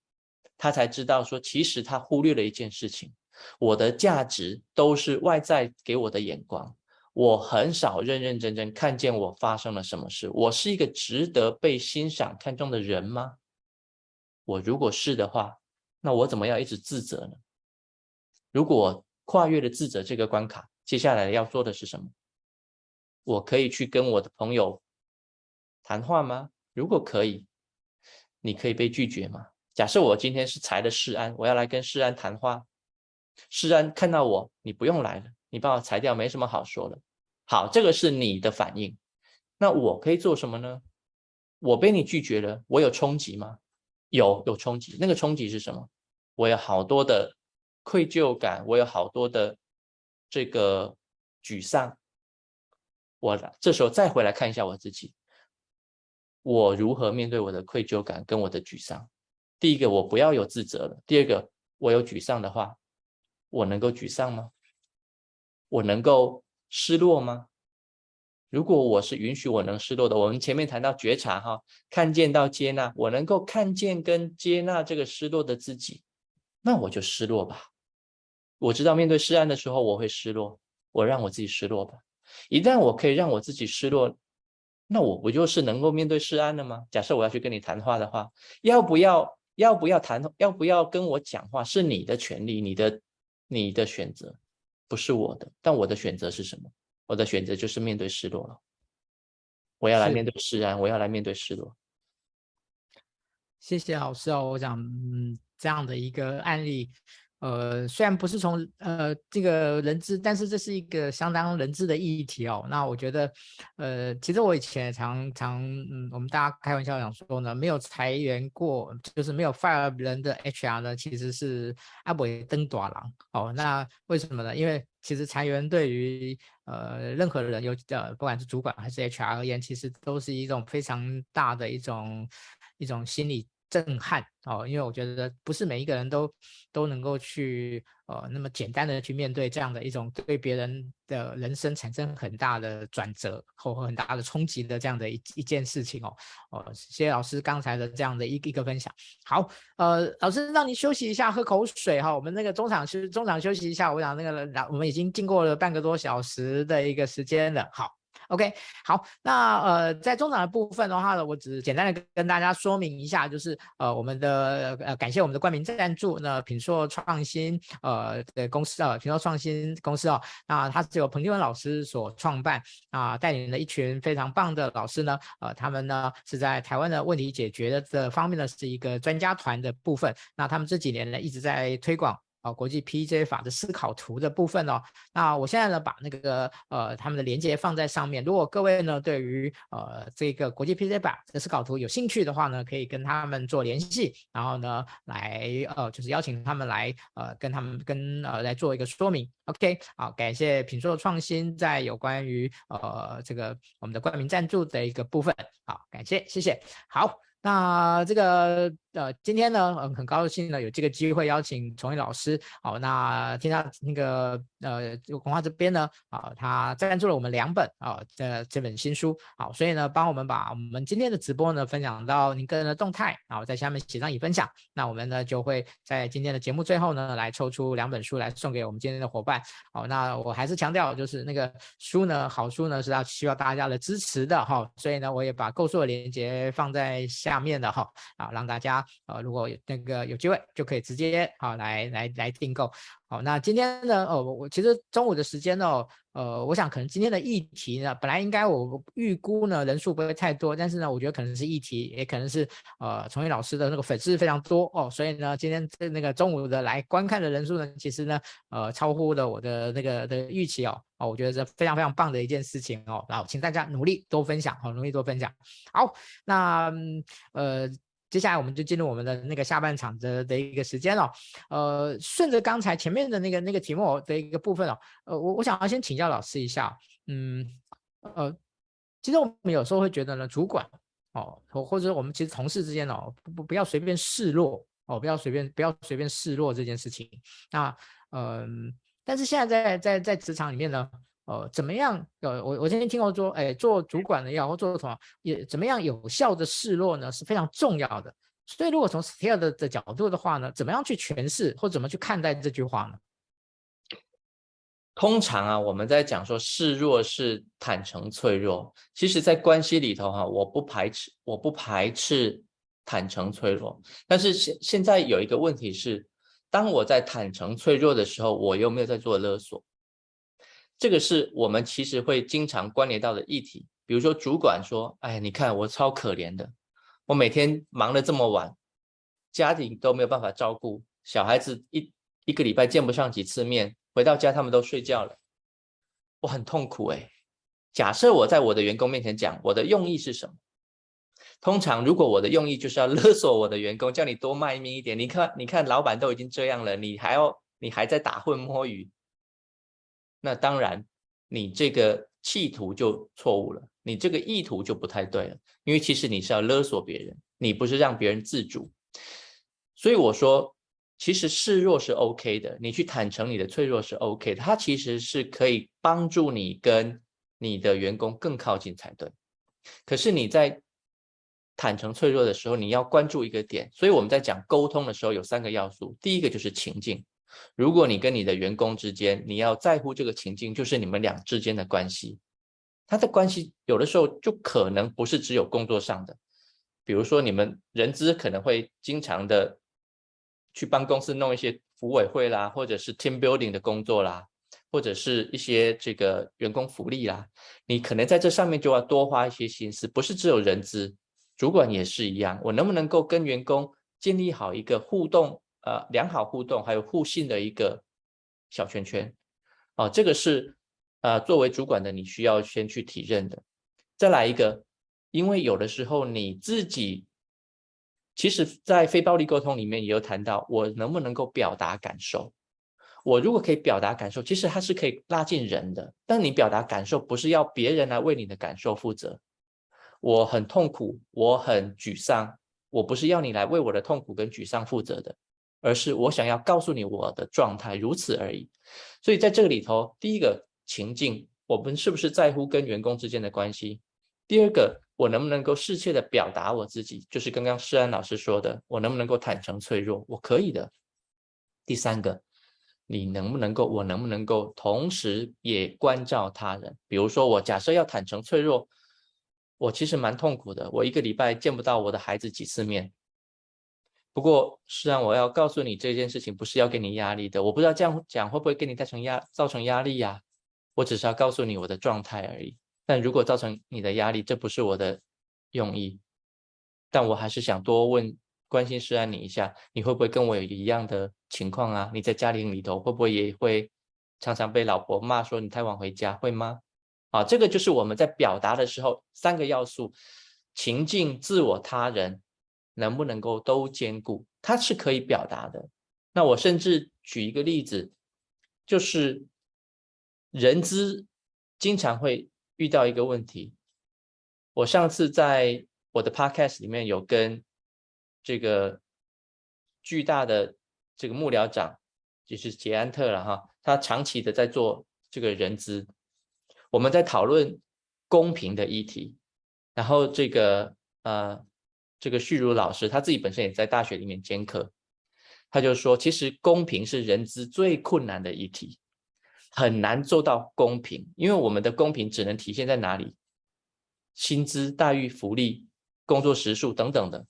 他才知道说，其实他忽略了一件事情：我的价值都是外在给我的眼光，我很少认认真真看见我发生了什么事。我是一个值得被欣赏、看重的人吗？我如果是的话，那我怎么要一直自责呢？如果跨越了自责这个关卡，接下来要做的是什么？我可以去跟我的朋友谈话吗？如果可以。你可以被拒绝吗？假设我今天是裁的世安，我要来跟世安谈话，世安看到我，你不用来了，你把我裁掉，没什么好说的。好，这个是你的反应，那我可以做什么呢？我被你拒绝了，我有冲击吗？有，有冲击。那个冲击是什么？我有好多的愧疚感，我有好多的这个沮丧。我这时候再回来看一下我自己。我如何面对我的愧疚感跟我的沮丧？第一个，我不要有自责了。第二个，我有沮丧的话，我能够沮丧吗？我能够失落吗？如果我是允许我能失落的，我们前面谈到觉察哈，看见到接纳，我能够看见跟接纳这个失落的自己，那我就失落吧。我知道面对失安的时候我会失落，我让我自己失落吧。一旦我可以让我自己失落。那我不就是能够面对失安了吗？假设我要去跟你谈话的话，要不要要不要谈，要不要跟我讲话，是你的权利，你的你的选择，不是我的。但我的选择是什么？我的选择就是面对失落了。我要来面对释然，我要来面对失落。谢谢老师哦，我想，嗯，这样的一个案例。呃，虽然不是从呃这个人资，但是这是一个相当人资的议题哦。那我觉得，呃，其实我以前常常，嗯，我们大家开玩笑讲说呢，没有裁员过，就是没有 fire 人的 HR 呢，其实是阿伯登大郎哦。那为什么呢？因为其实裁员对于呃任何人有呃不管是主管还是 HR 而言，其实都是一种非常大的一种一种心理。震撼哦，因为我觉得不是每一个人都都能够去呃那么简单的去面对这样的一种对别人的人生产生很大的转折或很大的冲击的这样的一一件事情哦哦，谢谢老师刚才的这样的一一个分享。好，呃，老师让你休息一下，喝口水哈、哦。我们那个中场休中场休息一下，我想那个我们已经经过了半个多小时的一个时间了。好。OK，好，那呃，在中场的部分的话呢，我只简单的跟大家说明一下，就是呃，我们的呃，感谢我们的冠名赞助，那品硕创新呃的公司啊，品硕创新公司哦，那它是由彭金文老师所创办啊，带领了一群非常棒的老师呢，呃，他们呢是在台湾的问题解决的这方面呢是一个专家团的部分，那他们这几年呢一直在推广。啊，国际 P J 法的思考图的部分哦，那我现在呢把那个呃他们的连接放在上面，如果各位呢对于呃这个国际 P J 法的思考图有兴趣的话呢，可以跟他们做联系，然后呢来呃就是邀请他们来呃跟他们跟呃来做一个说明。OK，好，感谢品硕创新在有关于呃这个我们的冠名赞助的一个部分，好，感谢，谢谢，好。那这个呃，今天呢，嗯，很高兴呢，有这个机会邀请崇义老师。好，那听到那个呃，文化这边呢，啊，他赞助了我们两本啊，这这本新书。好，所以呢，帮我们把我们今天的直播呢分享到您个人的动态，然后在下面写上已分享。那我们呢就会在今天的节目最后呢，来抽出两本书来送给我们今天的伙伴。好，那我还是强调，就是那个书呢，好书呢是要需要大家的支持的哈。所以呢，我也把购书的链接放在。下面的哈啊，让大家呃，如果有那个有机会，就可以直接啊来来来订购。好，那今天呢，哦，我其实中午的时间呢，呃，我想可能今天的议题呢，本来应该我预估呢人数不会太多，但是呢，我觉得可能是议题，也可能是呃，崇义老师的那个粉丝非常多哦，所以呢，今天这那个中午的来观看的人数呢，其实呢，呃，超乎了我的那个的预期哦，哦，我觉得这非常非常棒的一件事情哦，然后请大家努力多分享，好，努力多分享。好，那呃。接下来我们就进入我们的那个下半场的的一个时间了，呃，顺着刚才前面的那个那个题目的一个部分哦，呃，我我想要先请教老师一下，嗯，呃，其实我们有时候会觉得呢，主管哦，或或者我们其实同事之间哦，不不不要随便示弱哦，不要随便不要随便示弱这件事情，那嗯、但是现在在在在职场里面呢。呃，怎么样？呃，我我今天听过说，哎，做主管的也好，或做什么也怎么样有效的示弱呢？是非常重要的。所以，如果从 Satir 的的角度的话呢，怎么样去诠释或怎么去看待这句话呢？通常啊，我们在讲说示弱是坦诚脆弱。其实，在关系里头哈、我不排斥，我不排斥坦诚脆弱。但是现现在有一个问题是，当我在坦诚脆弱的时候，我又没有在做勒索。这个是我们其实会经常关联到的议题，比如说主管说：“哎，你看我超可怜的，我每天忙得这么晚，家庭都没有办法照顾，小孩子一一个礼拜见不上几次面，回到家他们都睡觉了，我很痛苦哎。”假设我在我的员工面前讲，我的用意是什么？通常如果我的用意就是要勒索我的员工，叫你多卖命一点，你看，你看老板都已经这样了，你还要你还在打混摸鱼。那当然，你这个企图就错误了，你这个意图就不太对了，因为其实你是要勒索别人，你不是让别人自主。所以我说，其实示弱是 OK 的，你去坦诚你的脆弱是 OK 的，它其实是可以帮助你跟你的员工更靠近才对。可是你在坦诚脆弱的时候，你要关注一个点，所以我们在讲沟通的时候有三个要素，第一个就是情境。如果你跟你的员工之间，你要在乎这个情境，就是你们俩之间的关系。他的关系有的时候就可能不是只有工作上的，比如说你们人资可能会经常的去帮公司弄一些服委会啦，或者是 team building 的工作啦，或者是一些这个员工福利啦，你可能在这上面就要多花一些心思，不是只有人资，主管也是一样。我能不能够跟员工建立好一个互动？呃，良好互动还有互信的一个小圈圈，啊，这个是呃作为主管的你需要先去体认的。再来一个，因为有的时候你自己，其实，在非暴力沟通里面也有谈到，我能不能够表达感受？我如果可以表达感受，其实它是可以拉近人的。但你表达感受，不是要别人来为你的感受负责。我很痛苦，我很沮丧，我不是要你来为我的痛苦跟沮丧负责的。而是我想要告诉你我的状态，如此而已。所以在这个里头，第一个情境，我们是不是在乎跟员工之间的关系？第二个，我能不能够适切的表达我自己？就是刚刚诗安老师说的，我能不能够坦诚脆弱？我可以的。第三个，你能不能够，我能不能够同时也关照他人？比如说，我假设要坦诚脆弱，我其实蛮痛苦的，我一个礼拜见不到我的孩子几次面。不过，实际上我要告诉你这件事情不是要给你压力的，我不知道这样讲会不会给你造成压造成压力呀？我只是要告诉你我的状态而已。但如果造成你的压力，这不是我的用意。但我还是想多问关心示爱你一下，你会不会跟我有一样的情况啊？你在家庭里头会不会也会常常被老婆骂说你太晚回家，会吗？啊，这个就是我们在表达的时候三个要素：情境、自我、他人。能不能够都兼顾，它是可以表达的。那我甚至举一个例子，就是人资经常会遇到一个问题。我上次在我的 podcast 里面有跟这个巨大的这个幕僚长，就是捷安特了哈，他长期的在做这个人资，我们在讨论公平的议题，然后这个呃。这个旭如老师他自己本身也在大学里面兼课，他就说，其实公平是人资最困难的议题，很难做到公平，因为我们的公平只能体现在哪里？薪资待遇、福利、工作时数等等的，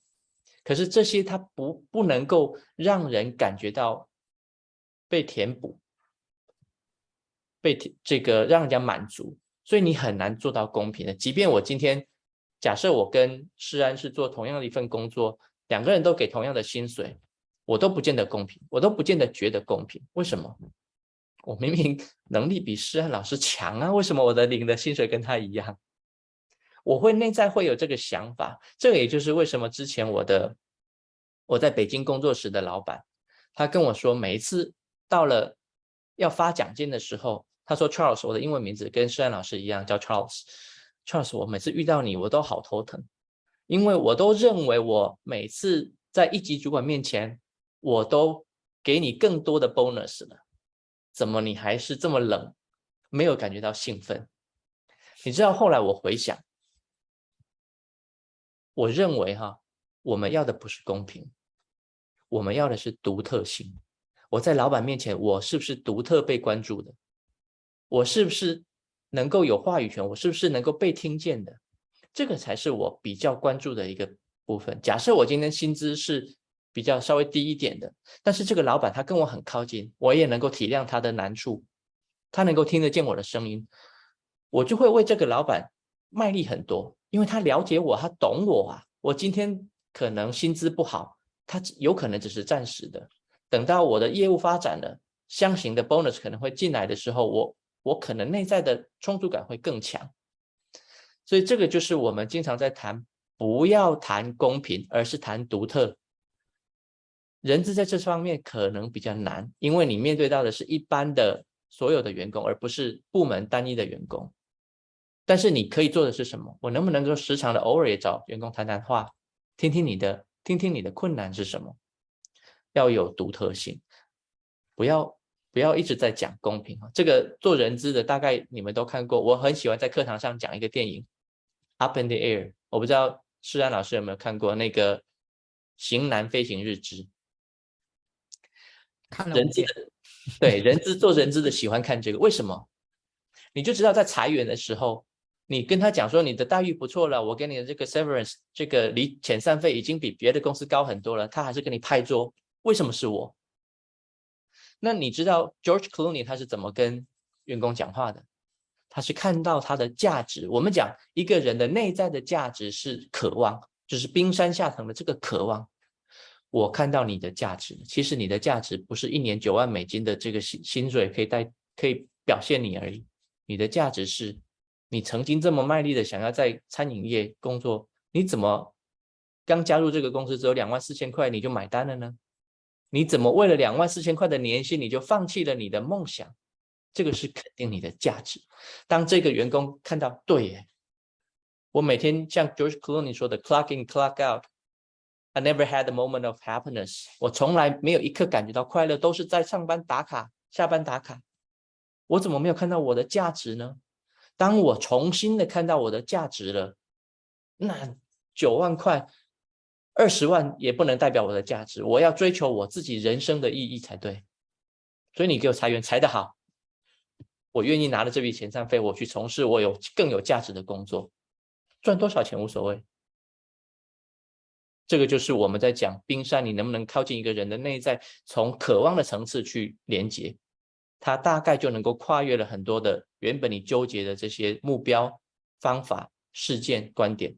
可是这些它不不能够让人感觉到被填补，被这个让人家满足，所以你很难做到公平的，即便我今天。假设我跟施安是做同样的一份工作，两个人都给同样的薪水，我都不见得公平，我都不见得觉得公平。为什么？我明明能力比施安老师强啊，为什么我的领的薪水跟他一样？我会内在会有这个想法。这个也就是为什么之前我的我在北京工作时的老板，他跟我说，每一次到了要发奖金的时候，他说 Charles，我的英文名字跟施安老师一样，叫 Charles。确实我每次遇到你，我都好头疼，因为我都认为我每次在一级主管面前，我都给你更多的 bonus 了，怎么你还是这么冷，没有感觉到兴奋？你知道后来我回想，我认为哈，我们要的不是公平，我们要的是独特性。我在老板面前，我是不是独特被关注的？我是不是？能够有话语权，我是不是能够被听见的？这个才是我比较关注的一个部分。假设我今天薪资是比较稍微低一点的，但是这个老板他跟我很靠近，我也能够体谅他的难处，他能够听得见我的声音，我就会为这个老板卖力很多，因为他了解我，他懂我啊。我今天可能薪资不好，他有可能只是暂时的。等到我的业务发展了，相形的 bonus 可能会进来的时候，我。我可能内在的冲突感会更强，所以这个就是我们经常在谈，不要谈公平，而是谈独特。人资在这方面可能比较难，因为你面对到的是一般的所有的员工，而不是部门单一的员工。但是你可以做的是什么？我能不能够时常的偶尔也找员工谈谈话，听听你的，听听你的困难是什么？要有独特性，不要。不要一直在讲公平啊！这个做人资的大概你们都看过，我很喜欢在课堂上讲一个电影《Up in the Air》，我不知道诗安老师有没有看过那个《型男飞行日志》。看了人资的，对人资做人资的喜欢看这个，为什么？你就知道在裁员的时候，你跟他讲说你的待遇不错了，我给你的这个 severance 这个离遣散费已经比别的公司高很多了，他还是跟你拍桌，为什么是我？那你知道 George Clooney 他是怎么跟员工讲话的？他是看到他的价值。我们讲一个人的内在的价值是渴望，就是冰山下层的这个渴望。我看到你的价值，其实你的价值不是一年九万美金的这个薪薪水可以带可以表现你而已。你的价值是，你曾经这么卖力的想要在餐饮业工作，你怎么刚加入这个公司只有两万四千块你就买单了呢？你怎么为了两万四千块的年薪，你就放弃了你的梦想？这个是肯定你的价值。当这个员工看到，对耶，我每天像 George Clooney 说的 “clock in, clock out”，I never had a moment of happiness。我从来没有一刻感觉到快乐，都是在上班打卡、下班打卡。我怎么没有看到我的价值呢？当我重新的看到我的价值了，那九万块。二十万也不能代表我的价值，我要追求我自己人生的意义才对。所以你给我裁员裁得好，我愿意拿了这笔遣散费，我去从事我有更有价值的工作，赚多少钱无所谓。这个就是我们在讲冰山，你能不能靠近一个人的内在，从渴望的层次去连接，它大概就能够跨越了很多的原本你纠结的这些目标、方法、事件、观点，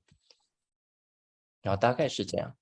然后大概是这样。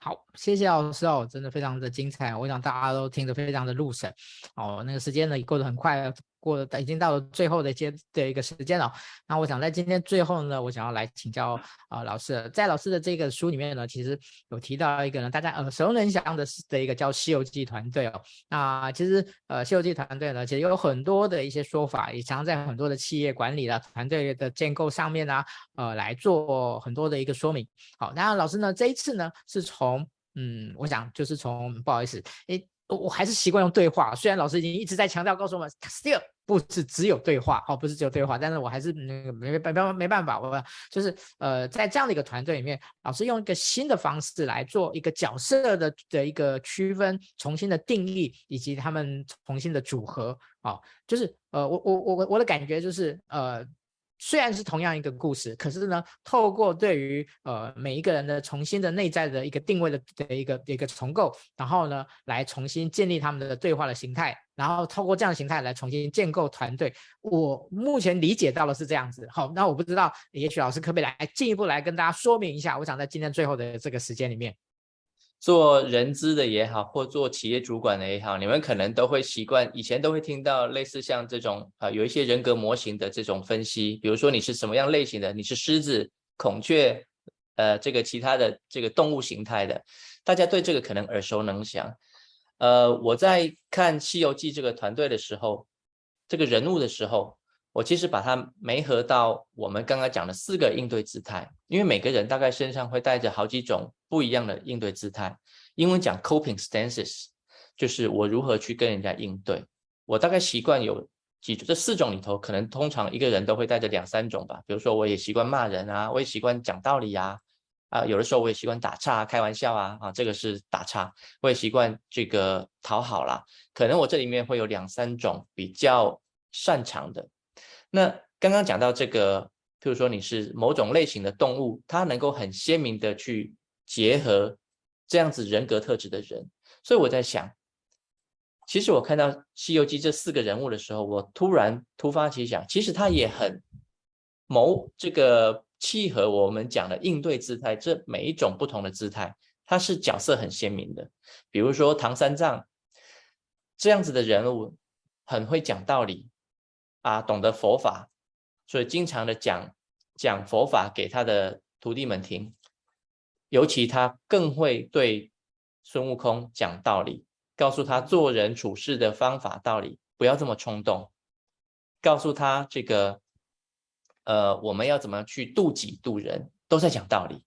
好，谢谢老师哦，真的非常的精彩，我想大家都听得非常的入神哦。那个时间呢也过得很快，过了已经到了最后的阶的一个时间了。那我想在今天最后呢，我想要来请教啊、呃、老师，在老师的这个书里面呢，其实有提到一个呢，大家耳熟能详的的一个叫西游记团队哦。那其实呃西游记团队呢，其实有很多的一些说法，也常常在很多的企业管理的团队的建构上面啊，呃来做很多的一个说明。好，那老师呢这一次呢是从嗯，我想就是从不好意思，诶，我还是习惯用对话。虽然老师已经一直在强调告诉我们，still 不是只有对话，哦，不是只有对话，但是我还是那个没没没没办法，我就是呃，在这样的一个团队里面，老师用一个新的方式来做一个角色的的一个区分，重新的定义，以及他们重新的组合，啊、哦，就是呃，我我我我的感觉就是呃。虽然是同样一个故事，可是呢，透过对于呃每一个人的重新的内在的一个定位的的一个一个重构，然后呢，来重新建立他们的对话的形态，然后透过这样的形态来重新建构团队。我目前理解到的是这样子。好，那我不知道，也许老师可不可以来进一步来跟大家说明一下？我想在今天最后的这个时间里面。做人资的也好，或做企业主管的也好，你们可能都会习惯，以前都会听到类似像这种啊、有一些人格模型的这种分析，比如说你是什么样类型的，你是狮子、孔雀，呃，这个其他的这个动物形态的，大家对这个可能耳熟能详。呃，我在看《西游记》这个团队的时候，这个人物的时候。我其实把它媒合到我们刚刚讲的四个应对姿态，因为每个人大概身上会带着好几种不一样的应对姿态。英文讲 coping stances，就是我如何去跟人家应对。我大概习惯有几，这四种里头，可能通常一个人都会带着两三种吧。比如说，我也习惯骂人啊，我也习惯讲道理，啊，啊，有的时候我也习惯打岔、开玩笑啊，啊，这个是打岔。我也习惯这个讨好啦，可能我这里面会有两三种比较擅长的。那刚刚讲到这个，譬如说你是某种类型的动物，它能够很鲜明的去结合这样子人格特质的人，所以我在想，其实我看到《西游记》这四个人物的时候，我突然突发奇想，其实他也很谋这个契合我们讲的应对姿态，这每一种不同的姿态，他是角色很鲜明的。比如说唐三藏这样子的人物，很会讲道理。啊，懂得佛法，所以经常的讲讲佛法给他的徒弟们听。尤其他更会对孙悟空讲道理，告诉他做人处事的方法道理，不要这么冲动。告诉他这个，呃，我们要怎么去度己度人，都在讲道理。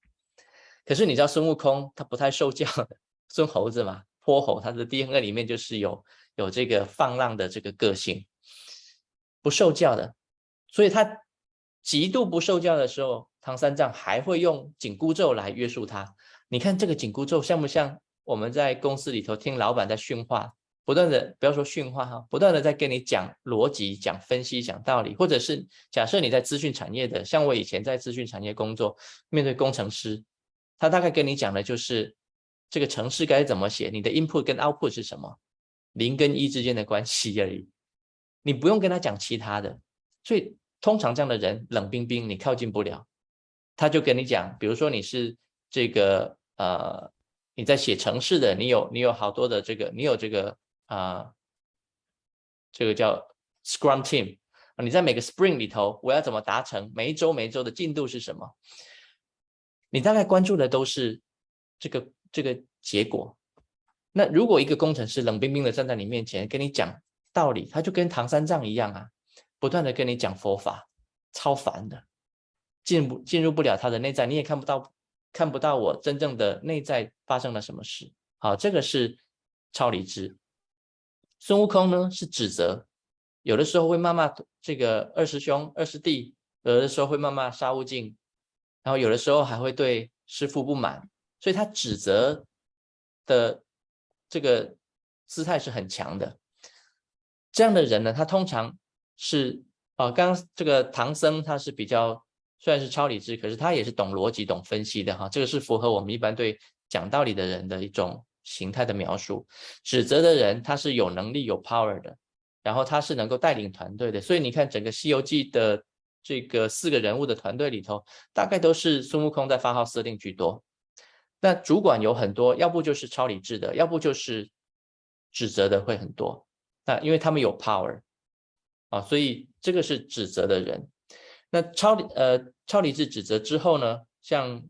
可是你知道孙悟空他不太受教的，孙猴子嘛，泼猴，他的 DNA 里面就是有有这个放浪的这个个性。不受教的，所以他极度不受教的时候，唐三藏还会用紧箍咒来约束他。你看这个紧箍咒像不像我们在公司里头听老板在训话，不断的不要说训话哈，不断的在跟你讲逻辑、讲分析、讲道理，或者是假设你在资讯产业的，像我以前在资讯产业工作，面对工程师，他大概跟你讲的就是这个程式该怎么写，你的 input 跟 output 是什么，零跟一之间的关系而已。你不用跟他讲其他的，所以通常这样的人冷冰冰，你靠近不了。他就跟你讲，比如说你是这个呃，你在写城市的，你有你有好多的这个，你有这个啊、这个叫 Scrum Team，你在每个 Spring 里头，我要怎么达成？每一周每一周的进度是什么？你大概关注的都是这个这个结果。那如果一个工程师冷冰冰的站在你面前跟你讲。道理，他就跟唐三藏一样啊，不断的跟你讲佛法，超烦的，进不进入不了他的内在，你也看不到，看不到我真正的内在发生了什么事。好，这个是超理智。孙悟空呢是指责，有的时候会骂骂这个二师兄、二师弟，有的时候会骂骂沙悟净，然后有的时候还会对师父不满，所以他指责的这个姿态是很强的。这样的人呢，他通常是啊，刚这个唐僧他是比较虽然是超理智，可是他也是懂逻辑、懂分析的哈，这个是符合我们一般对讲道理的人的一种形态的描述。指责的人他是有能力、有 power 的，然后他是能够带领团队的，所以你看整个《西游记》的这个四个人物的团队里头，大概都是孙悟空在发号施令居多。那主管有很多，要不就是超理智的，要不就是指责的会很多。那因为他们有 power 啊，所以这个是指责的人。那超理呃超理智指责之后呢，像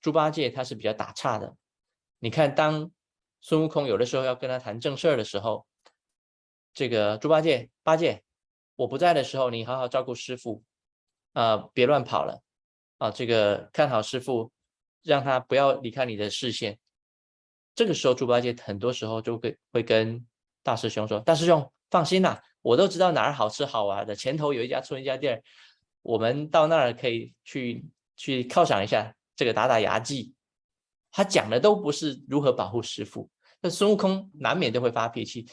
猪八戒他是比较打岔的。你看，当孙悟空有的时候要跟他谈正事儿的时候，这个猪八戒八戒，我不在的时候，你好好照顾师傅啊，别乱跑了啊，这个看好师傅。让他不要离开你的视线。这个时候，猪八戒很多时候就会会跟大师兄说：“大师兄，放心啦，我都知道哪儿好吃好玩的。前头有一家村一家店，我们到那儿可以去去犒赏一下，这个打打牙祭。”他讲的都不是如何保护师傅。那孙悟空难免都会发脾气：“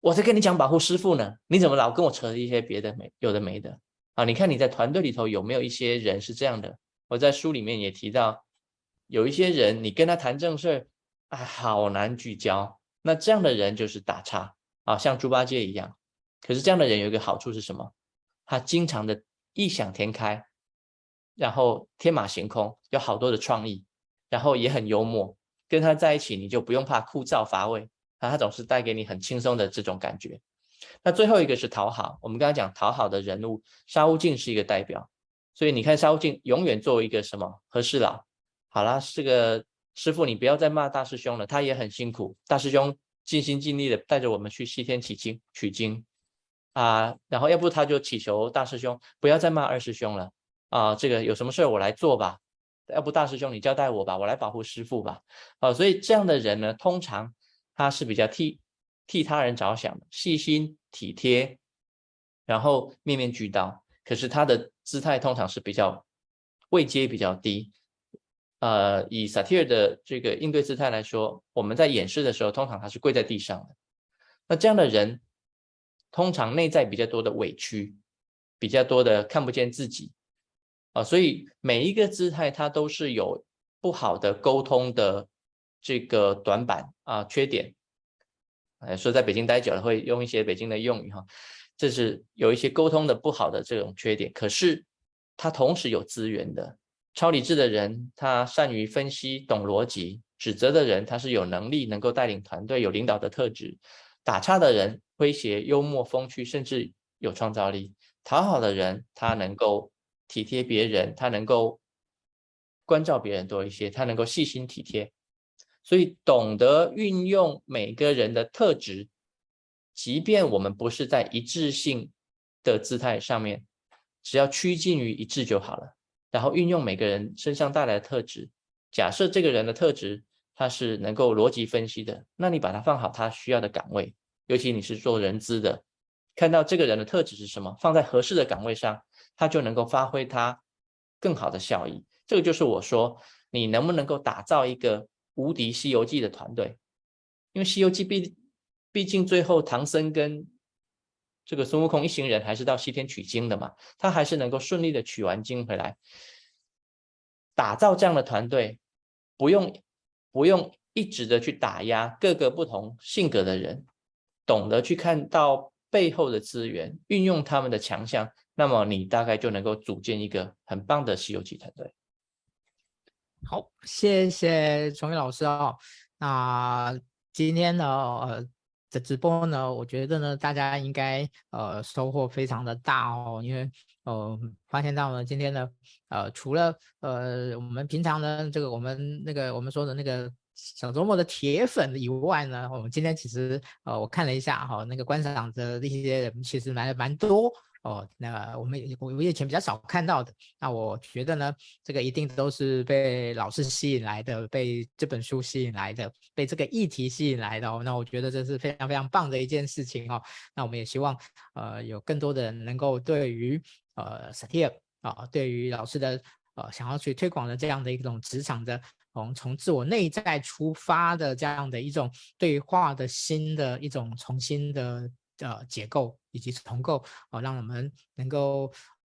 我在跟你讲保护师傅呢，你怎么老跟我扯一些别的没有的没的啊？你看你在团队里头有没有一些人是这样的？我在书里面也提到。”有一些人，你跟他谈正事儿，啊，好难聚焦。那这样的人就是打岔啊，像猪八戒一样。可是这样的人有一个好处是什么？他经常的异想天开，然后天马行空，有好多的创意，然后也很幽默。跟他在一起，你就不用怕枯燥乏味啊，他总是带给你很轻松的这种感觉。那最后一个是讨好，我们刚才讲讨好的人物，沙悟净是一个代表。所以你看，沙悟净永远作为一个什么和事佬。好了，这个师傅，你不要再骂大师兄了，他也很辛苦。大师兄尽心尽力的带着我们去西天取经取经啊，然后要不他就祈求大师兄不要再骂二师兄了啊，这个有什么事儿我来做吧，要不大师兄你交代我吧，我来保护师傅吧。啊，所以这样的人呢，通常他是比较替替他人着想的，细心体贴，然后面面俱到。可是他的姿态通常是比较位阶比较低。呃，以萨提尔的这个应对姿态来说，我们在演示的时候，通常他是跪在地上的。那这样的人，通常内在比较多的委屈，比较多的看不见自己啊，所以每一个姿态他都是有不好的沟通的这个短板啊，缺点。哎，说在北京待久了，会用一些北京的用语哈，这是有一些沟通的不好的这种缺点。可是他同时有资源的。超理智的人，他善于分析，懂逻辑；指责的人，他是有能力，能够带领团队，有领导的特质；打岔的人，诙谐、幽默、风趣，甚至有创造力；讨好的人，他能够体贴别人，他能够关照别人多一些，他能够细心体贴。所以，懂得运用每个人的特质，即便我们不是在一致性的姿态上面，只要趋近于一致就好了。然后运用每个人身上带来的特质，假设这个人的特质他是能够逻辑分析的，那你把他放好他需要的岗位，尤其你是做人资的，看到这个人的特质是什么，放在合适的岗位上，他就能够发挥他更好的效益。这个就是我说，你能不能够打造一个无敌《西游记》的团队？因为《西游记》毕毕竟最后唐僧跟这个孙悟空一行人还是到西天取经的嘛，他还是能够顺利的取完经回来。打造这样的团队，不用不用一直的去打压各个不同性格的人，懂得去看到背后的资源，运用他们的强项，那么你大概就能够组建一个很棒的西游记团队。好，谢谢崇义老师哦。那今天呢，呃。的直播呢，我觉得呢，大家应该呃收获非常的大哦，因为呃发现到呢，今天呢，呃除了呃我们平常呢这个我们那个我们说的那个小周末的铁粉以外呢，我们今天其实呃我看了一下哈、那个观赏的那些人其实蛮蛮多。哦，那我们我我以前比较少看到的，那我觉得呢，这个一定都是被老师吸引来的，被这本书吸引来的，被这个议题吸引来的哦。那我觉得这是非常非常棒的一件事情哦。那我们也希望呃有更多的人能够对于呃萨提尔啊，对于老师的呃想要去推广的这样的一种职场的，从从自我内在出发的这样的一种对话的新的一种重新的。呃结构以及重构哦，让我们能够。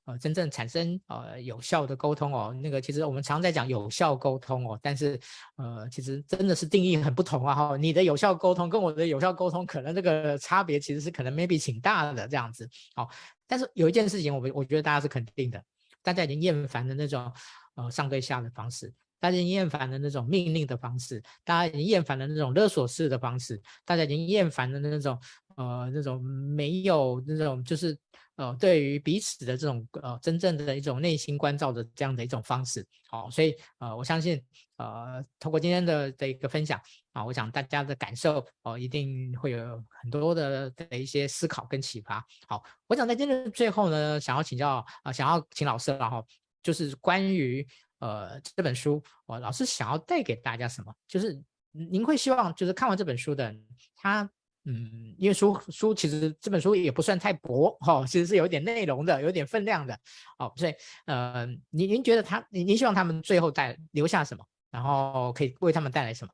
呃，真正产生呃有效的沟通哦，那个其实我们常在讲有效沟通哦，但是呃，其实真的是定义很不同啊哈。你的有效沟通跟我的有效沟通，可能这个差别其实是可能 maybe 挺大的这样子。好，但是有一件事情，我们我觉得大家是肯定的，大家已经厌烦的那种呃上对下的方式，大家厌烦的那种命令的方式，大家已经厌烦的那种勒索式的方式，大家已经厌烦的那种呃那种没有那种就是。呃，对于彼此的这种呃真正的一种内心关照的这样的一种方式，好、所以呃，我相信呃，通过今天的的一个分享啊，我想大家的感受哦，一定会有很多的的一些思考跟启发。好，我想在今天的最后呢，想要请教啊、想要请老师，然后就是关于呃这本书，我、老师想要带给大家什么？就是您会希望就是看完这本书的他。嗯，因为书书其实这本书也不算太薄哈、哦，其实是有点内容的，有点分量的，哦，所以呃，您您觉得他，您您希望他们最后带留下什么，然后可以为他们带来什么？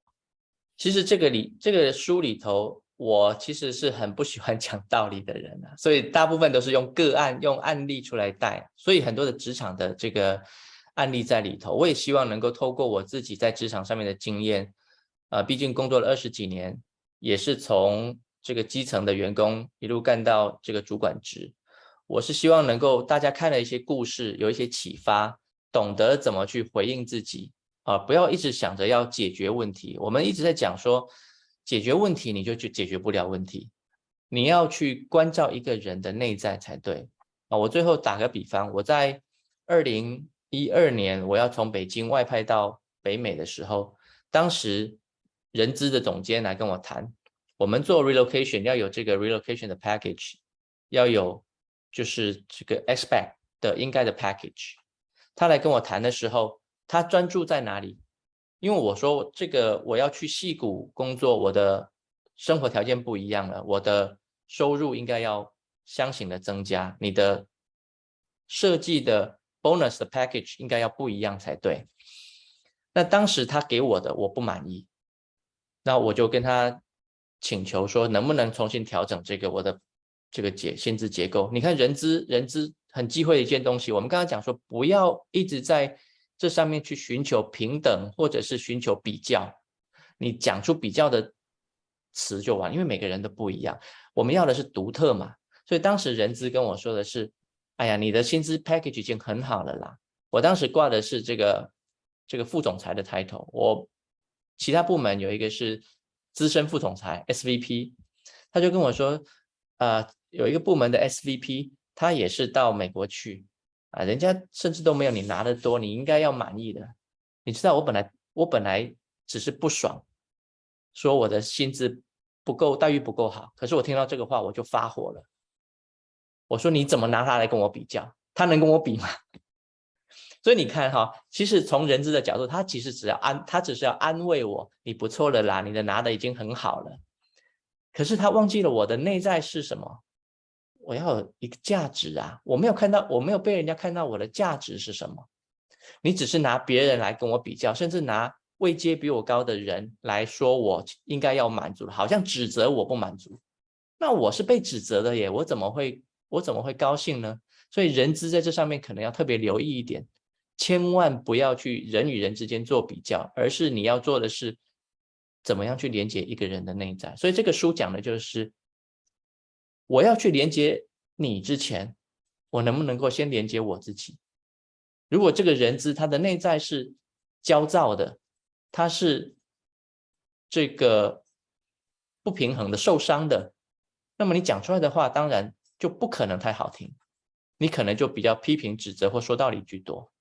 其实这个里这个书里头，我其实是很不喜欢 <laughs> 讲道理的人啊，所以大部分都是用个案、用案例出来带，所以很多的职场的这个案例在里头，我也希望能够透过我自己在职场上面的经验，呃，毕竟工作了二十几年。也是从这个基层的员工一路干到这个主管职，我是希望能够大家看了一些故事，有一些启发，懂得怎么去回应自己啊，不要一直想着要解决问题。我们一直在讲说，解决问题你就去解决不了问题，你要去关照一个人的内在才对啊。我最后打个比方，我在二零一二年我要从北京外派到北美的时候，当时。人资的总监来跟我谈，我们做 relocation 要有这个 relocation 的 package，要有就是这个 expect 的应该的 package。他来跟我谈的时候，他专注在哪里？因为我说这个我要去戏谷工作，我的生活条件不一样了，我的收入应该要相形的增加，你的设计的 bonus 的 package 应该要不一样才对。那当时他给我的我不满意。那我就跟他请求说，能不能重新调整这个我的这个结薪资结构？你看人资人资很忌讳的一件东西，我们刚刚讲说，不要一直在这上面去寻求平等，或者是寻求比较。你讲出比较的词就完，因为每个人都不一样。我们要的是独特嘛。所以当时人资跟我说的是：“哎呀，你的薪资 package 已经很好了啦。”我当时挂的是这个这个副总裁的 title，我。其他部门有一个是资深副总裁 SVP，他就跟我说，呃，有一个部门的 SVP，他也是到美国去，啊，人家甚至都没有你拿得多，你应该要满意的。你知道我本来我本来只是不爽，说我的薪资不够，待遇不够好，可是我听到这个话我就发火了。我说你怎么拿他来跟我比较？他能跟我比吗？所以你看哈，其实从人资的角度，他其实只要安，他只是要安慰我，你不错了啦，你的拿的已经很好了。可是他忘记了我的内在是什么？我要有一个价值啊！我没有看到，我没有被人家看到我的价值是什么。你只是拿别人来跟我比较，甚至拿位阶比我高的人来说，我应该要满足，好像指责我不满足。那我是被指责的耶，我怎么会，我怎么会高兴呢？所以人资在这上面可能要特别留意一点。千万不要去人与人之间做比较，而是你要做的是怎么样去连接一个人的内在。所以这个书讲的就是，我要去连接你之前，我能不能够先连接我自己？如果这个人资他的内在是焦躁的，他是这个不平衡的、受伤的，那么你讲出来的话当然就不可能太好听，你可能就比较批评、指责或说道理居多。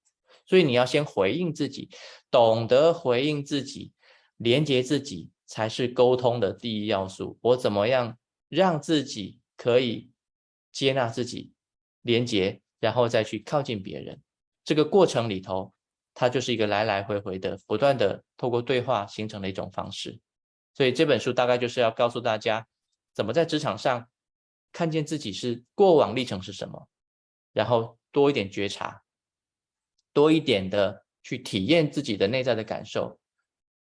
所以你要先回应自己，懂得回应自己，连接自己才是沟通的第一要素。我怎么样让自己可以接纳自己，连接，然后再去靠近别人？这个过程里头，它就是一个来来回回的，不断的透过对话形成的一种方式。所以这本书大概就是要告诉大家，怎么在职场上看见自己是过往历程是什么，然后多一点觉察。多一点的去体验自己的内在的感受，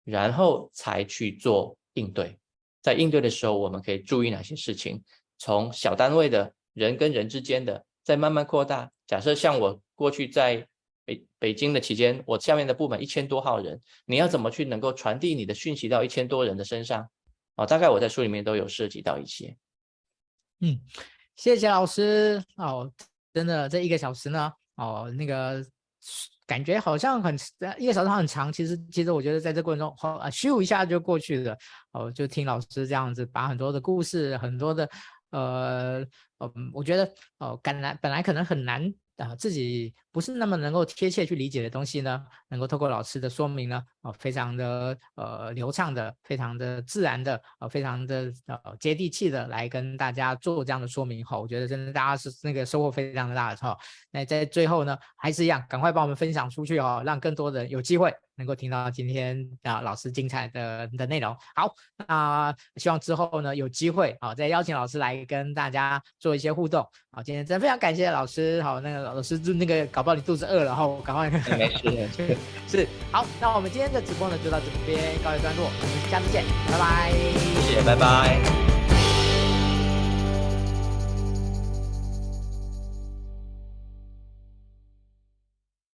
然后才去做应对。在应对的时候，我们可以注意哪些事情？从小单位的人跟人之间的，再慢慢扩大。假设像我过去在北北京的期间，我下面的部门一千多号人，你要怎么去能够传递你的讯息到一千多人的身上？哦，大概我在书里面都有涉及到一些。嗯，谢谢老师哦，真的这一个小时呢，哦，那个。感觉好像很一个小时很长，其实其实我觉得在这过程中，好啊，咻一下就过去了。哦，就听老师这样子把很多的故事，很多的呃，嗯，我觉得哦，本来本来可能很难。啊，自己不是那么能够贴切去理解的东西呢，能够透过老师的说明呢，啊，非常的呃流畅的，非常的自然的，呃，非常的呃接地气的来跟大家做这样的说明哈，我觉得真的大家是那个收获非常的大的哈。那在最后呢，还是一样，赶快帮我们分享出去哦，让更多人有机会。能够听到今天啊老师精彩的的内容，好，那希望之后呢有机会啊再邀请老师来跟大家做一些互动。好，今天真的非常感谢老师，好，那个老师就那个搞不好你肚子饿了，然后赶快。没事，<laughs> 是，好，那我们今天的直播呢就到这边告一段落，我们下次见，拜拜。谢谢，拜拜。